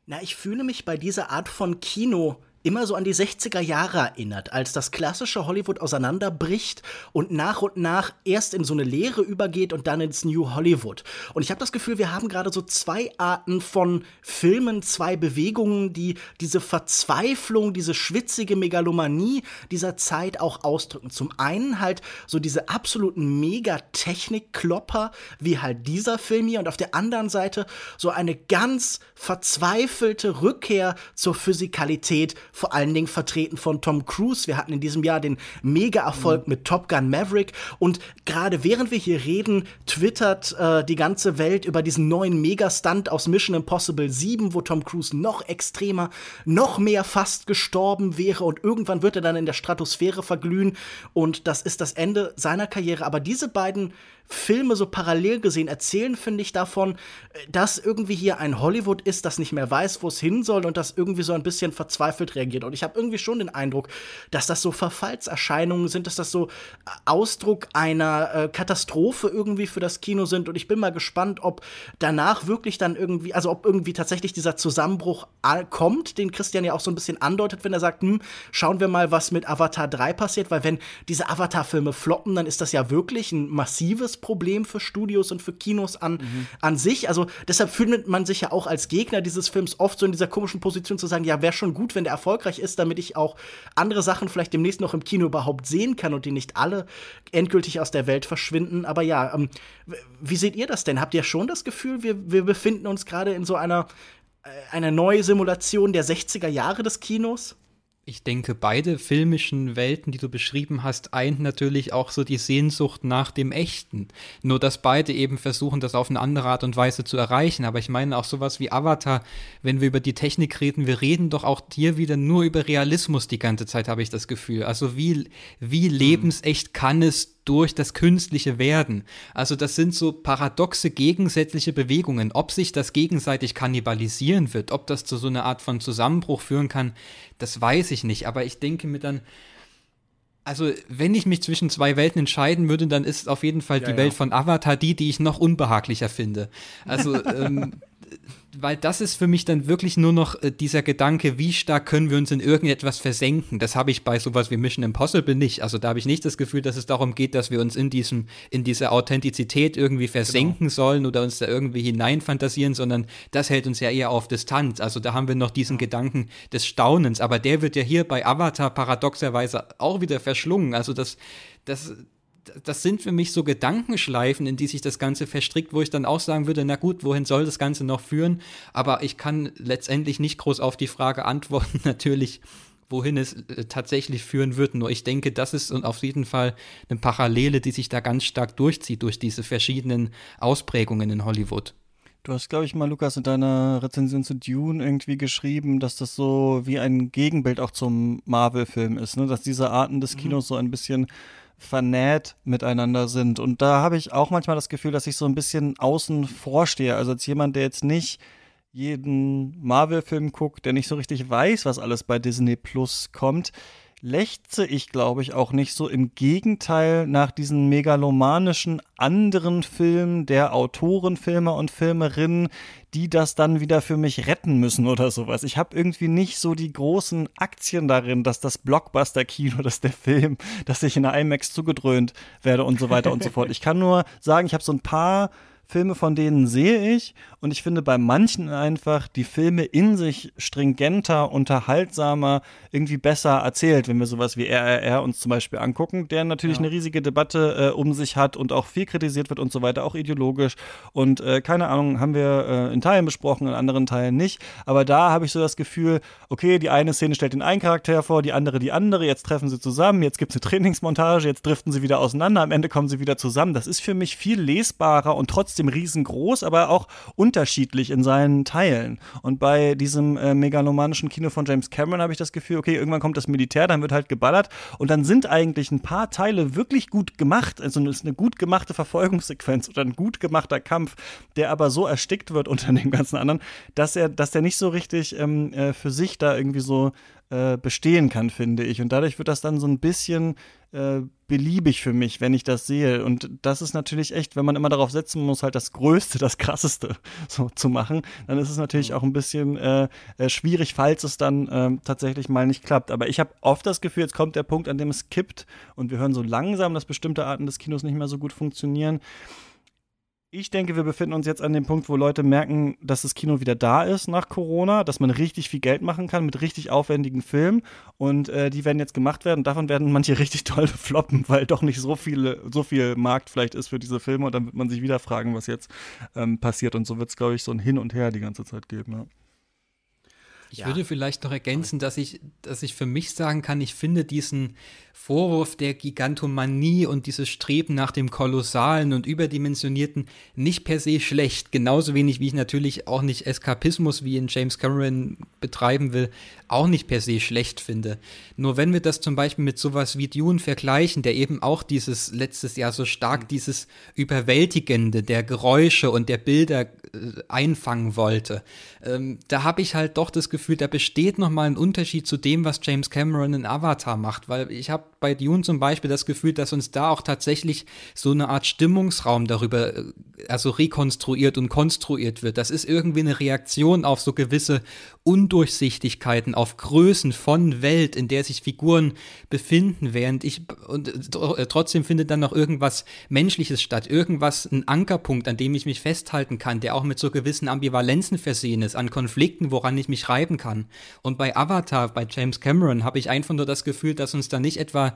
Na, ich fühle mich bei dieser Art von Kino immer so an die 60er Jahre erinnert, als das klassische Hollywood auseinanderbricht und nach und nach erst in so eine Lehre übergeht und dann ins New Hollywood. Und ich habe das Gefühl, wir haben gerade so zwei Arten von Filmen, zwei Bewegungen, die diese Verzweiflung, diese schwitzige Megalomanie dieser Zeit auch ausdrücken. Zum einen halt so diese absoluten Megatechnik-Klopper, wie halt dieser Film hier, und auf der anderen Seite so eine ganz verzweifelte Rückkehr zur Physikalität vor allen Dingen vertreten von Tom Cruise. Wir hatten in diesem Jahr den Mega-Erfolg mhm. mit Top Gun Maverick und gerade während wir hier reden, twittert äh, die ganze Welt über diesen neuen Mega-Stunt aus Mission Impossible 7, wo Tom Cruise noch extremer, noch mehr fast gestorben wäre und irgendwann wird er dann in der Stratosphäre verglühen und das ist das Ende seiner Karriere. Aber diese beiden Filme so parallel gesehen erzählen, finde ich, davon, dass irgendwie hier ein Hollywood ist, das nicht mehr weiß, wo es hin soll und das irgendwie so ein bisschen verzweifelt reagiert. Und ich habe irgendwie schon den Eindruck, dass das so Verfallserscheinungen sind, dass das so Ausdruck einer äh, Katastrophe irgendwie für das Kino sind. Und ich bin mal gespannt, ob danach wirklich dann irgendwie, also ob irgendwie tatsächlich dieser Zusammenbruch kommt, den Christian ja auch so ein bisschen andeutet, wenn er sagt, hm, schauen wir mal, was mit Avatar 3 passiert, weil wenn diese Avatar-Filme floppen, dann ist das ja wirklich ein massives Problem für Studios und für Kinos an, mhm. an sich. Also deshalb fühlt man sich ja auch als Gegner dieses Films oft so in dieser komischen Position zu sagen, ja, wäre schon gut, wenn der erfolgreich ist, damit ich auch andere Sachen vielleicht demnächst noch im Kino überhaupt sehen kann und die nicht alle endgültig aus der Welt verschwinden. Aber ja, ähm, wie seht ihr das denn? Habt ihr schon das Gefühl, wir, wir befinden uns gerade in so einer, äh, einer neuen Simulation der 60er Jahre des Kinos? Ich denke, beide filmischen Welten, die du beschrieben hast, eint natürlich auch so die Sehnsucht nach dem Echten. Nur, dass beide eben versuchen, das auf eine andere Art und Weise zu erreichen. Aber ich meine auch sowas wie Avatar, wenn wir über die Technik reden, wir reden doch auch hier wieder nur über Realismus die ganze Zeit, habe ich das Gefühl. Also wie, wie hm. lebensecht kann es durch das Künstliche werden. Also das sind so paradoxe gegensätzliche Bewegungen. Ob sich das gegenseitig kannibalisieren wird, ob das zu so einer Art von Zusammenbruch führen kann, das weiß ich nicht. Aber ich denke mir dann, also wenn ich mich zwischen zwei Welten entscheiden würde, dann ist auf jeden Fall ja, die ja. Welt von Avatar die, die ich noch unbehaglicher finde. Also ähm, weil das ist für mich dann wirklich nur noch äh, dieser Gedanke, wie stark können wir uns in irgendetwas versenken. Das habe ich bei sowas wie Mission Impossible nicht. Also da habe ich nicht das Gefühl, dass es darum geht, dass wir uns in diesem, in dieser Authentizität irgendwie versenken genau. sollen oder uns da irgendwie hineinfantasieren, sondern das hält uns ja eher auf Distanz. Also da haben wir noch diesen ja. Gedanken des Staunens. Aber der wird ja hier bei Avatar paradoxerweise auch wieder verschlungen. Also das, das, das sind für mich so Gedankenschleifen, in die sich das Ganze verstrickt, wo ich dann auch sagen würde, na gut, wohin soll das Ganze noch führen? Aber ich kann letztendlich nicht groß auf die Frage antworten, natürlich, wohin es äh, tatsächlich führen wird. Nur ich denke, das ist auf jeden Fall eine Parallele, die sich da ganz stark durchzieht durch diese verschiedenen Ausprägungen in Hollywood. Du hast, glaube ich, mal, Lukas, in deiner Rezension zu Dune irgendwie geschrieben, dass das so wie ein Gegenbild auch zum Marvel-Film ist, ne? dass diese Arten des mhm. Kinos mhm. so ein bisschen vernäht miteinander sind. Und da habe ich auch manchmal das Gefühl, dass ich so ein bisschen außen vorstehe. Also als jemand, der jetzt nicht jeden Marvel-Film guckt, der nicht so richtig weiß, was alles bei Disney Plus kommt, lechze ich, glaube ich, auch nicht so. Im Gegenteil nach diesen megalomanischen anderen Filmen der Autorenfilmer und Filmerinnen, die das dann wieder für mich retten müssen oder sowas. Ich habe irgendwie nicht so die großen Aktien darin, dass das Blockbuster-Kino, dass der Film, dass ich in der IMAX zugedröhnt werde und so weiter und so fort. Ich kann nur sagen, ich habe so ein paar Filme von denen sehe ich. Und ich finde bei manchen einfach die Filme in sich stringenter, unterhaltsamer, irgendwie besser erzählt, wenn wir sowas wie RRR uns zum Beispiel angucken, der natürlich ja. eine riesige Debatte äh, um sich hat und auch viel kritisiert wird und so weiter, auch ideologisch. Und äh, keine Ahnung, haben wir äh, in Teilen besprochen, in anderen Teilen nicht, aber da habe ich so das Gefühl, okay, die eine Szene stellt den einen Charakter vor, die andere die andere, jetzt treffen sie zusammen, jetzt gibt es eine Trainingsmontage, jetzt driften sie wieder auseinander, am Ende kommen sie wieder zusammen. Das ist für mich viel lesbarer und trotzdem trotzdem riesengroß, aber auch unterschiedlich in seinen Teilen. Und bei diesem äh, megalomanischen Kino von James Cameron habe ich das Gefühl, okay, irgendwann kommt das Militär, dann wird halt geballert und dann sind eigentlich ein paar Teile wirklich gut gemacht. Also es ist eine gut gemachte Verfolgungssequenz oder ein gut gemachter Kampf, der aber so erstickt wird unter dem ganzen anderen, dass er, dass der nicht so richtig ähm, äh, für sich da irgendwie so äh, bestehen kann, finde ich. Und dadurch wird das dann so ein bisschen äh, beliebig für mich, wenn ich das sehe. Und das ist natürlich echt, wenn man immer darauf setzen muss, halt das Größte, das Krasseste so zu machen, dann ist es natürlich auch ein bisschen äh, äh, schwierig, falls es dann äh, tatsächlich mal nicht klappt. Aber ich habe oft das Gefühl, jetzt kommt der Punkt, an dem es kippt und wir hören so langsam, dass bestimmte Arten des Kinos nicht mehr so gut funktionieren. Ich denke, wir befinden uns jetzt an dem Punkt, wo Leute merken, dass das Kino wieder da ist nach Corona, dass man richtig viel Geld machen kann mit richtig aufwendigen Filmen und äh, die werden jetzt gemacht werden. Davon werden manche richtig toll floppen, weil doch nicht so viele, so viel Markt vielleicht ist für diese Filme und dann wird man sich wieder fragen, was jetzt ähm, passiert und so wird es, glaube ich, so ein Hin und Her die ganze Zeit geben. Ja. Ich ja. würde vielleicht noch ergänzen, dass ich, dass ich für mich sagen kann, ich finde diesen Vorwurf der Gigantomanie und dieses Streben nach dem Kolossalen und Überdimensionierten nicht per se schlecht. Genauso wenig wie ich natürlich auch nicht Eskapismus, wie in James Cameron betreiben will, auch nicht per se schlecht finde. Nur wenn wir das zum Beispiel mit sowas wie Dune vergleichen, der eben auch dieses letztes Jahr so stark mhm. dieses Überwältigende der Geräusche und der Bilder einfangen wollte, ähm, da habe ich halt doch das Gefühl, da besteht noch mal ein Unterschied zu dem, was James Cameron in Avatar macht, weil ich habe bei Dune zum Beispiel das Gefühl, dass uns da auch tatsächlich so eine Art Stimmungsraum darüber, äh, also rekonstruiert und konstruiert wird. Das ist irgendwie eine Reaktion auf so gewisse Undurchsichtigkeiten, auf Größen von Welt, in der sich Figuren befinden, während ich und äh, trotzdem findet dann noch irgendwas Menschliches statt, irgendwas, ein Ankerpunkt, an dem ich mich festhalten kann, der auch mit so gewissen Ambivalenzen versehen ist, an Konflikten, woran ich mich reiben kann. Und bei Avatar, bei James Cameron, habe ich einfach nur das Gefühl, dass uns da nicht etwa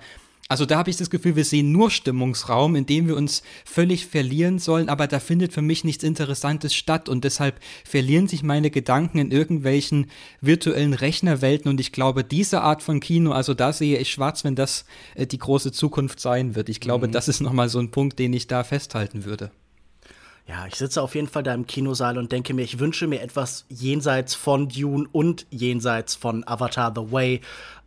also da habe ich das Gefühl, wir sehen nur Stimmungsraum, in dem wir uns völlig verlieren sollen, aber da findet für mich nichts Interessantes statt und deshalb verlieren sich meine Gedanken in irgendwelchen virtuellen Rechnerwelten und ich glaube, diese Art von Kino, also da sehe ich schwarz, wenn das äh, die große Zukunft sein wird. Ich glaube, mhm. das ist nochmal so ein Punkt, den ich da festhalten würde. Ja, ich sitze auf jeden Fall da im Kinosaal und denke mir, ich wünsche mir etwas jenseits von Dune und jenseits von Avatar The Way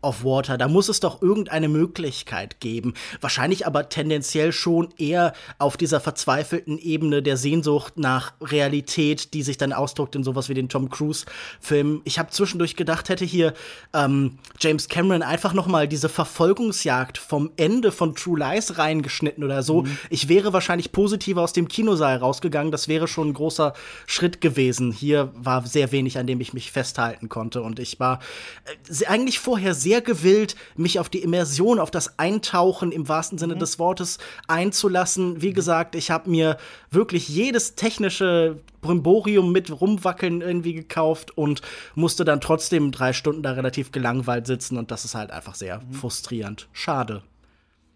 of Water. Da muss es doch irgendeine Möglichkeit geben. Wahrscheinlich aber tendenziell schon eher auf dieser verzweifelten Ebene der Sehnsucht nach Realität, die sich dann ausdrückt in sowas wie den Tom Cruise-Film. Ich habe zwischendurch gedacht, hätte hier ähm, James Cameron einfach noch mal diese Verfolgungsjagd vom Ende von True Lies reingeschnitten oder so. Mhm. Ich wäre wahrscheinlich positiver aus dem Kinosaal rausgegangen. Das wäre schon ein großer Schritt gewesen. Hier war sehr wenig, an dem ich mich festhalten konnte. Und ich war äh, eigentlich vorher sehr sehr gewillt, mich auf die Immersion, auf das Eintauchen im wahrsten Sinne mhm. des Wortes einzulassen. Wie mhm. gesagt, ich habe mir wirklich jedes technische Brimborium mit rumwackeln irgendwie gekauft und musste dann trotzdem drei Stunden da relativ gelangweilt sitzen und das ist halt einfach sehr mhm. frustrierend. Schade.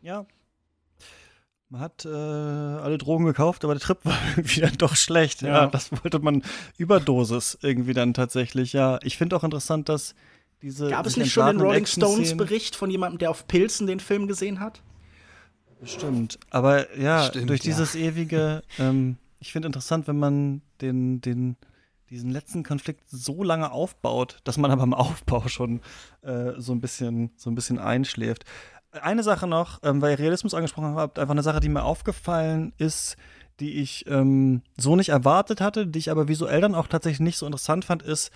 Ja, man hat äh, alle Drogen gekauft, aber der Trip war irgendwie dann doch schlecht. Ja. ja. das wollte man Überdosis irgendwie dann tatsächlich. Ja, ich finde auch interessant, dass diese. Gab es nicht schon den Rolling Stones Bericht von jemandem, der auf Pilzen den Film gesehen hat? Stimmt. Aber ja, Stimmt, durch ja. dieses ewige, ähm, ich finde interessant, wenn man den, den, diesen letzten Konflikt so lange aufbaut, dass man aber im Aufbau schon äh, so ein bisschen, so ein bisschen einschläft. Eine Sache noch, ähm, weil ihr Realismus angesprochen habt, einfach eine Sache, die mir aufgefallen ist, die ich ähm, so nicht erwartet hatte, die ich aber visuell dann auch tatsächlich nicht so interessant fand, ist,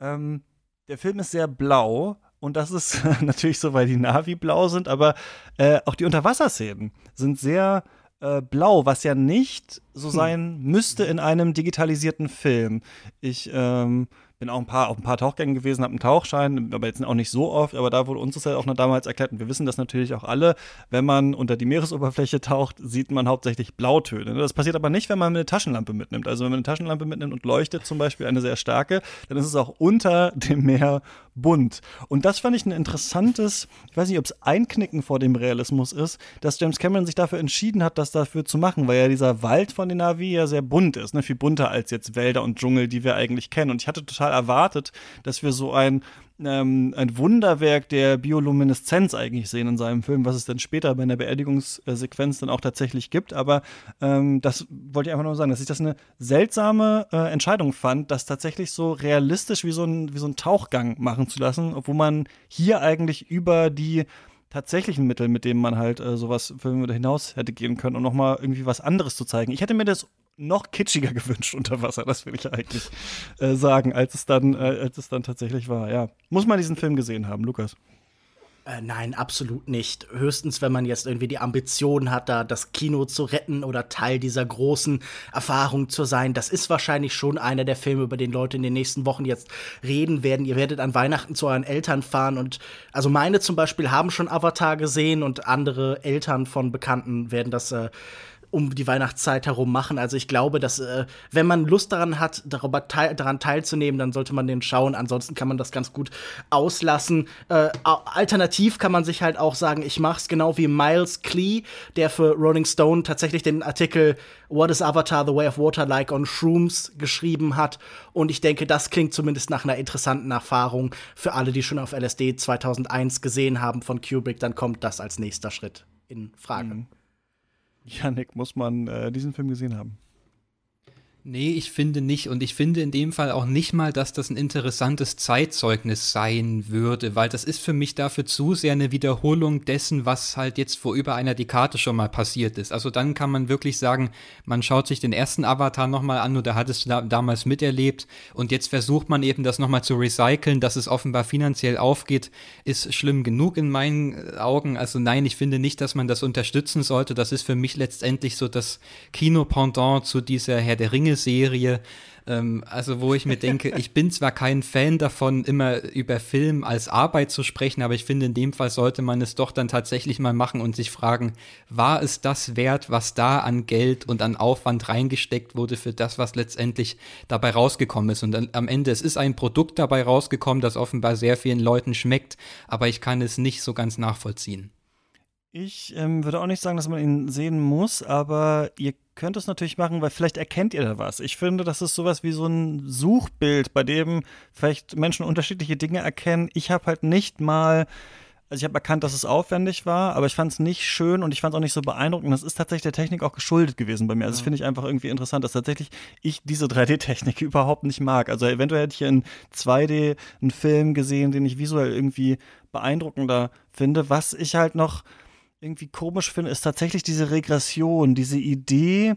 ähm, der Film ist sehr blau und das ist natürlich so, weil die Navi blau sind, aber äh, auch die Unterwasserszenen sind sehr äh, blau, was ja nicht so hm. sein müsste in einem digitalisierten Film. Ich ähm, bin auch ein paar, auf ein paar Tauchgängen gewesen, habe einen Tauchschein, aber jetzt auch nicht so oft, aber da wurde uns das ja auch noch damals erklärt und wir wissen das natürlich auch alle, wenn man unter die Meeresoberfläche taucht, sieht man hauptsächlich Blautöne. Das passiert aber nicht, wenn man eine Taschenlampe mitnimmt. Also wenn man eine Taschenlampe mitnimmt und leuchtet zum Beispiel eine sehr starke, dann ist es auch unter dem Meer bunt. Und das fand ich ein interessantes, ich weiß nicht, ob es Einknicken vor dem Realismus ist, dass James Cameron sich dafür entschieden hat, das dafür zu machen, weil ja dieser Wald von den Navi ja sehr bunt ist, ne? viel bunter als jetzt Wälder und Dschungel, die wir eigentlich kennen. Und ich hatte total erwartet, dass wir so ein ähm, ein Wunderwerk der Biolumineszenz eigentlich sehen in seinem Film, was es dann später bei einer Beerdigungssequenz dann auch tatsächlich gibt. Aber ähm, das wollte ich einfach nur sagen, dass ich das eine seltsame äh, Entscheidung fand, das tatsächlich so realistisch wie so ein, wie so ein Tauchgang machen zu lassen, obwohl man hier eigentlich über die tatsächlichen Mittel, mit denen man halt äh, sowas hinaus hätte gehen können, um nochmal irgendwie was anderes zu zeigen. Ich hätte mir das noch kitschiger gewünscht unter Wasser, das will ich eigentlich äh, sagen, als es dann, äh, als es dann tatsächlich war. Ja, muss man diesen Film gesehen haben, Lukas. Äh, nein, absolut nicht. Höchstens, wenn man jetzt irgendwie die Ambition hat, da das Kino zu retten oder Teil dieser großen Erfahrung zu sein. Das ist wahrscheinlich schon einer der Filme, über den Leute in den nächsten Wochen jetzt reden werden. Ihr werdet an Weihnachten zu euren Eltern fahren und also meine zum Beispiel haben schon Avatar gesehen und andere Eltern von Bekannten werden das äh, um die Weihnachtszeit herum machen. Also ich glaube, dass äh, wenn man Lust daran hat, darüber teil daran teilzunehmen, dann sollte man den schauen. Ansonsten kann man das ganz gut auslassen. Äh, alternativ kann man sich halt auch sagen, ich mach's genau wie Miles Klee, der für Rolling Stone tatsächlich den Artikel What is Avatar the Way of Water Like on Shrooms geschrieben hat. Und ich denke, das klingt zumindest nach einer interessanten Erfahrung für alle, die schon auf LSD 2001 gesehen haben von Kubrick. Dann kommt das als nächster Schritt in Frage. Mhm. Janik, muss man äh, diesen Film gesehen haben? Nee, ich finde nicht. Und ich finde in dem Fall auch nicht mal, dass das ein interessantes Zeitzeugnis sein würde, weil das ist für mich dafür zu sehr eine Wiederholung dessen, was halt jetzt vor über einer Dekade schon mal passiert ist. Also dann kann man wirklich sagen, man schaut sich den ersten Avatar nochmal an oder hat es da, damals miterlebt und jetzt versucht man eben das nochmal zu recyceln, dass es offenbar finanziell aufgeht, ist schlimm genug in meinen Augen. Also nein, ich finde nicht, dass man das unterstützen sollte. Das ist für mich letztendlich so das Kinopendant zu dieser Herr der Ringe Serie, ähm, also wo ich mir denke, ich bin zwar kein Fan davon, immer über Film als Arbeit zu sprechen, aber ich finde, in dem Fall sollte man es doch dann tatsächlich mal machen und sich fragen, war es das wert, was da an Geld und an Aufwand reingesteckt wurde für das, was letztendlich dabei rausgekommen ist. Und dann, am Ende, es ist ein Produkt dabei rausgekommen, das offenbar sehr vielen Leuten schmeckt, aber ich kann es nicht so ganz nachvollziehen. Ich ähm, würde auch nicht sagen, dass man ihn sehen muss, aber ihr könnt es natürlich machen, weil vielleicht erkennt ihr da was. Ich finde, das ist sowas wie so ein Suchbild, bei dem vielleicht Menschen unterschiedliche Dinge erkennen. Ich habe halt nicht mal also ich habe erkannt, dass es aufwendig war, aber ich fand es nicht schön und ich fand es auch nicht so beeindruckend. Das ist tatsächlich der Technik auch geschuldet gewesen bei mir. Also das finde ich einfach irgendwie interessant, dass tatsächlich ich diese 3D-Technik überhaupt nicht mag. Also eventuell hätte ich in 2D einen Film gesehen, den ich visuell irgendwie beeindruckender finde. Was ich halt noch irgendwie komisch finde, ist tatsächlich diese Regression, diese Idee,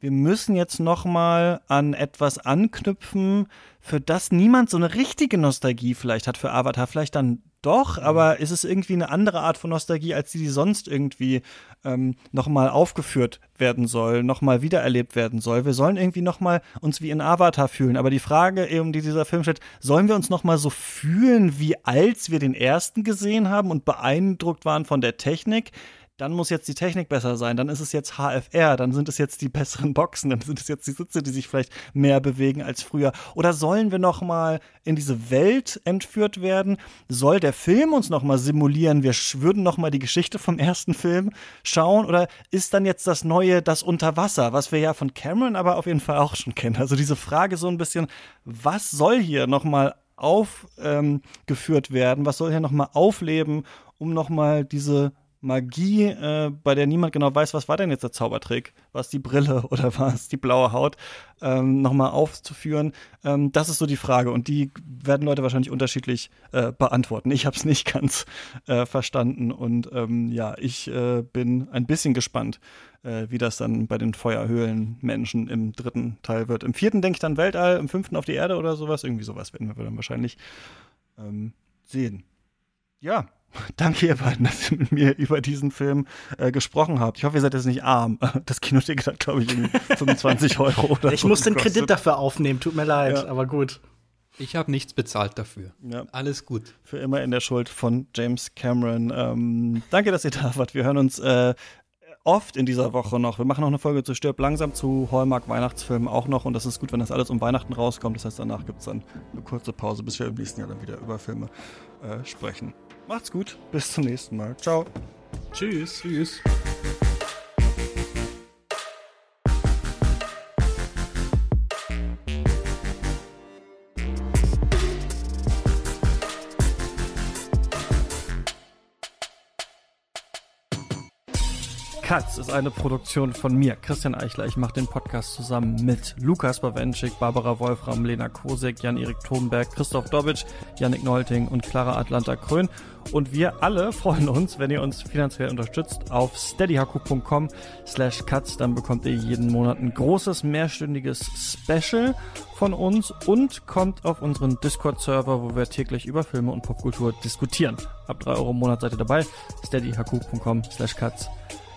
wir müssen jetzt noch mal an etwas anknüpfen, für das niemand so eine richtige Nostalgie vielleicht hat für Avatar, vielleicht dann doch, mhm. aber ist es irgendwie eine andere Art von Nostalgie, als die, die sonst irgendwie ähm, nochmal aufgeführt werden soll, nochmal wiedererlebt werden soll. Wir sollen irgendwie nochmal uns wie in Avatar fühlen. Aber die Frage eben, die dieser Film stellt, sollen wir uns nochmal so fühlen, wie als wir den ersten gesehen haben und beeindruckt waren von der Technik? Dann muss jetzt die Technik besser sein, dann ist es jetzt HFR, dann sind es jetzt die besseren Boxen, dann sind es jetzt die Sitze, die sich vielleicht mehr bewegen als früher. Oder sollen wir noch mal in diese Welt entführt werden? Soll der Film uns noch mal simulieren? Wir würden noch mal die Geschichte vom ersten Film schauen oder ist dann jetzt das neue das Unterwasser, was wir ja von Cameron aber auf jeden Fall auch schon kennen? Also diese Frage so ein bisschen, was soll hier noch mal aufgeführt ähm, werden? Was soll hier noch mal aufleben, um noch mal diese Magie, äh, bei der niemand genau weiß, was war denn jetzt der Zaubertrick? War es die Brille oder war es die blaue Haut? Ähm, Nochmal aufzuführen. Ähm, das ist so die Frage und die werden Leute wahrscheinlich unterschiedlich äh, beantworten. Ich habe es nicht ganz äh, verstanden und ähm, ja, ich äh, bin ein bisschen gespannt, äh, wie das dann bei den Feuerhöhlenmenschen im dritten Teil wird. Im vierten denke ich dann Weltall, im fünften auf die Erde oder sowas. Irgendwie sowas werden wir dann wahrscheinlich ähm, sehen. Ja, Danke, ihr beiden, dass ihr mit mir über diesen Film äh, gesprochen habt. Ich hoffe, ihr seid jetzt nicht arm. Das Kinoticket hat, glaube ich, irgendwie 25 Euro oder Ich so muss den Kredit dafür aufnehmen, tut mir leid, ja. aber gut. Ich habe nichts bezahlt dafür. Ja. Alles gut. Für immer in der Schuld von James Cameron. Ähm, danke, dass ihr da wart. Wir hören uns äh, oft in dieser Woche noch. Wir machen noch eine Folge zu Stirb langsam zu Hallmark Weihnachtsfilmen auch noch und das ist gut, wenn das alles um Weihnachten rauskommt. Das heißt, danach gibt es dann eine kurze Pause, bis wir im nächsten Jahr dann wieder über Filme äh, sprechen. Macht's gut, bis zum nächsten Mal. Ciao. Tschüss. Tschüss. Katz ist eine Produktion von mir, Christian Eichler. Ich mache den Podcast zusammen mit Lukas Bawenschik, Barbara Wolfram, Lena Kosek, Jan-Erik Thomberg, Christoph Dobitsch, Yannick Nolting und Clara Atlanta Krön. Und wir alle freuen uns, wenn ihr uns finanziell unterstützt auf steadyhaku.com slash cuts. Dann bekommt ihr jeden Monat ein großes mehrstündiges Special von uns und kommt auf unseren Discord-Server, wo wir täglich über Filme und Popkultur diskutieren. Ab 3 Euro im Monat seid ihr dabei. steadyhaku.com slash cuts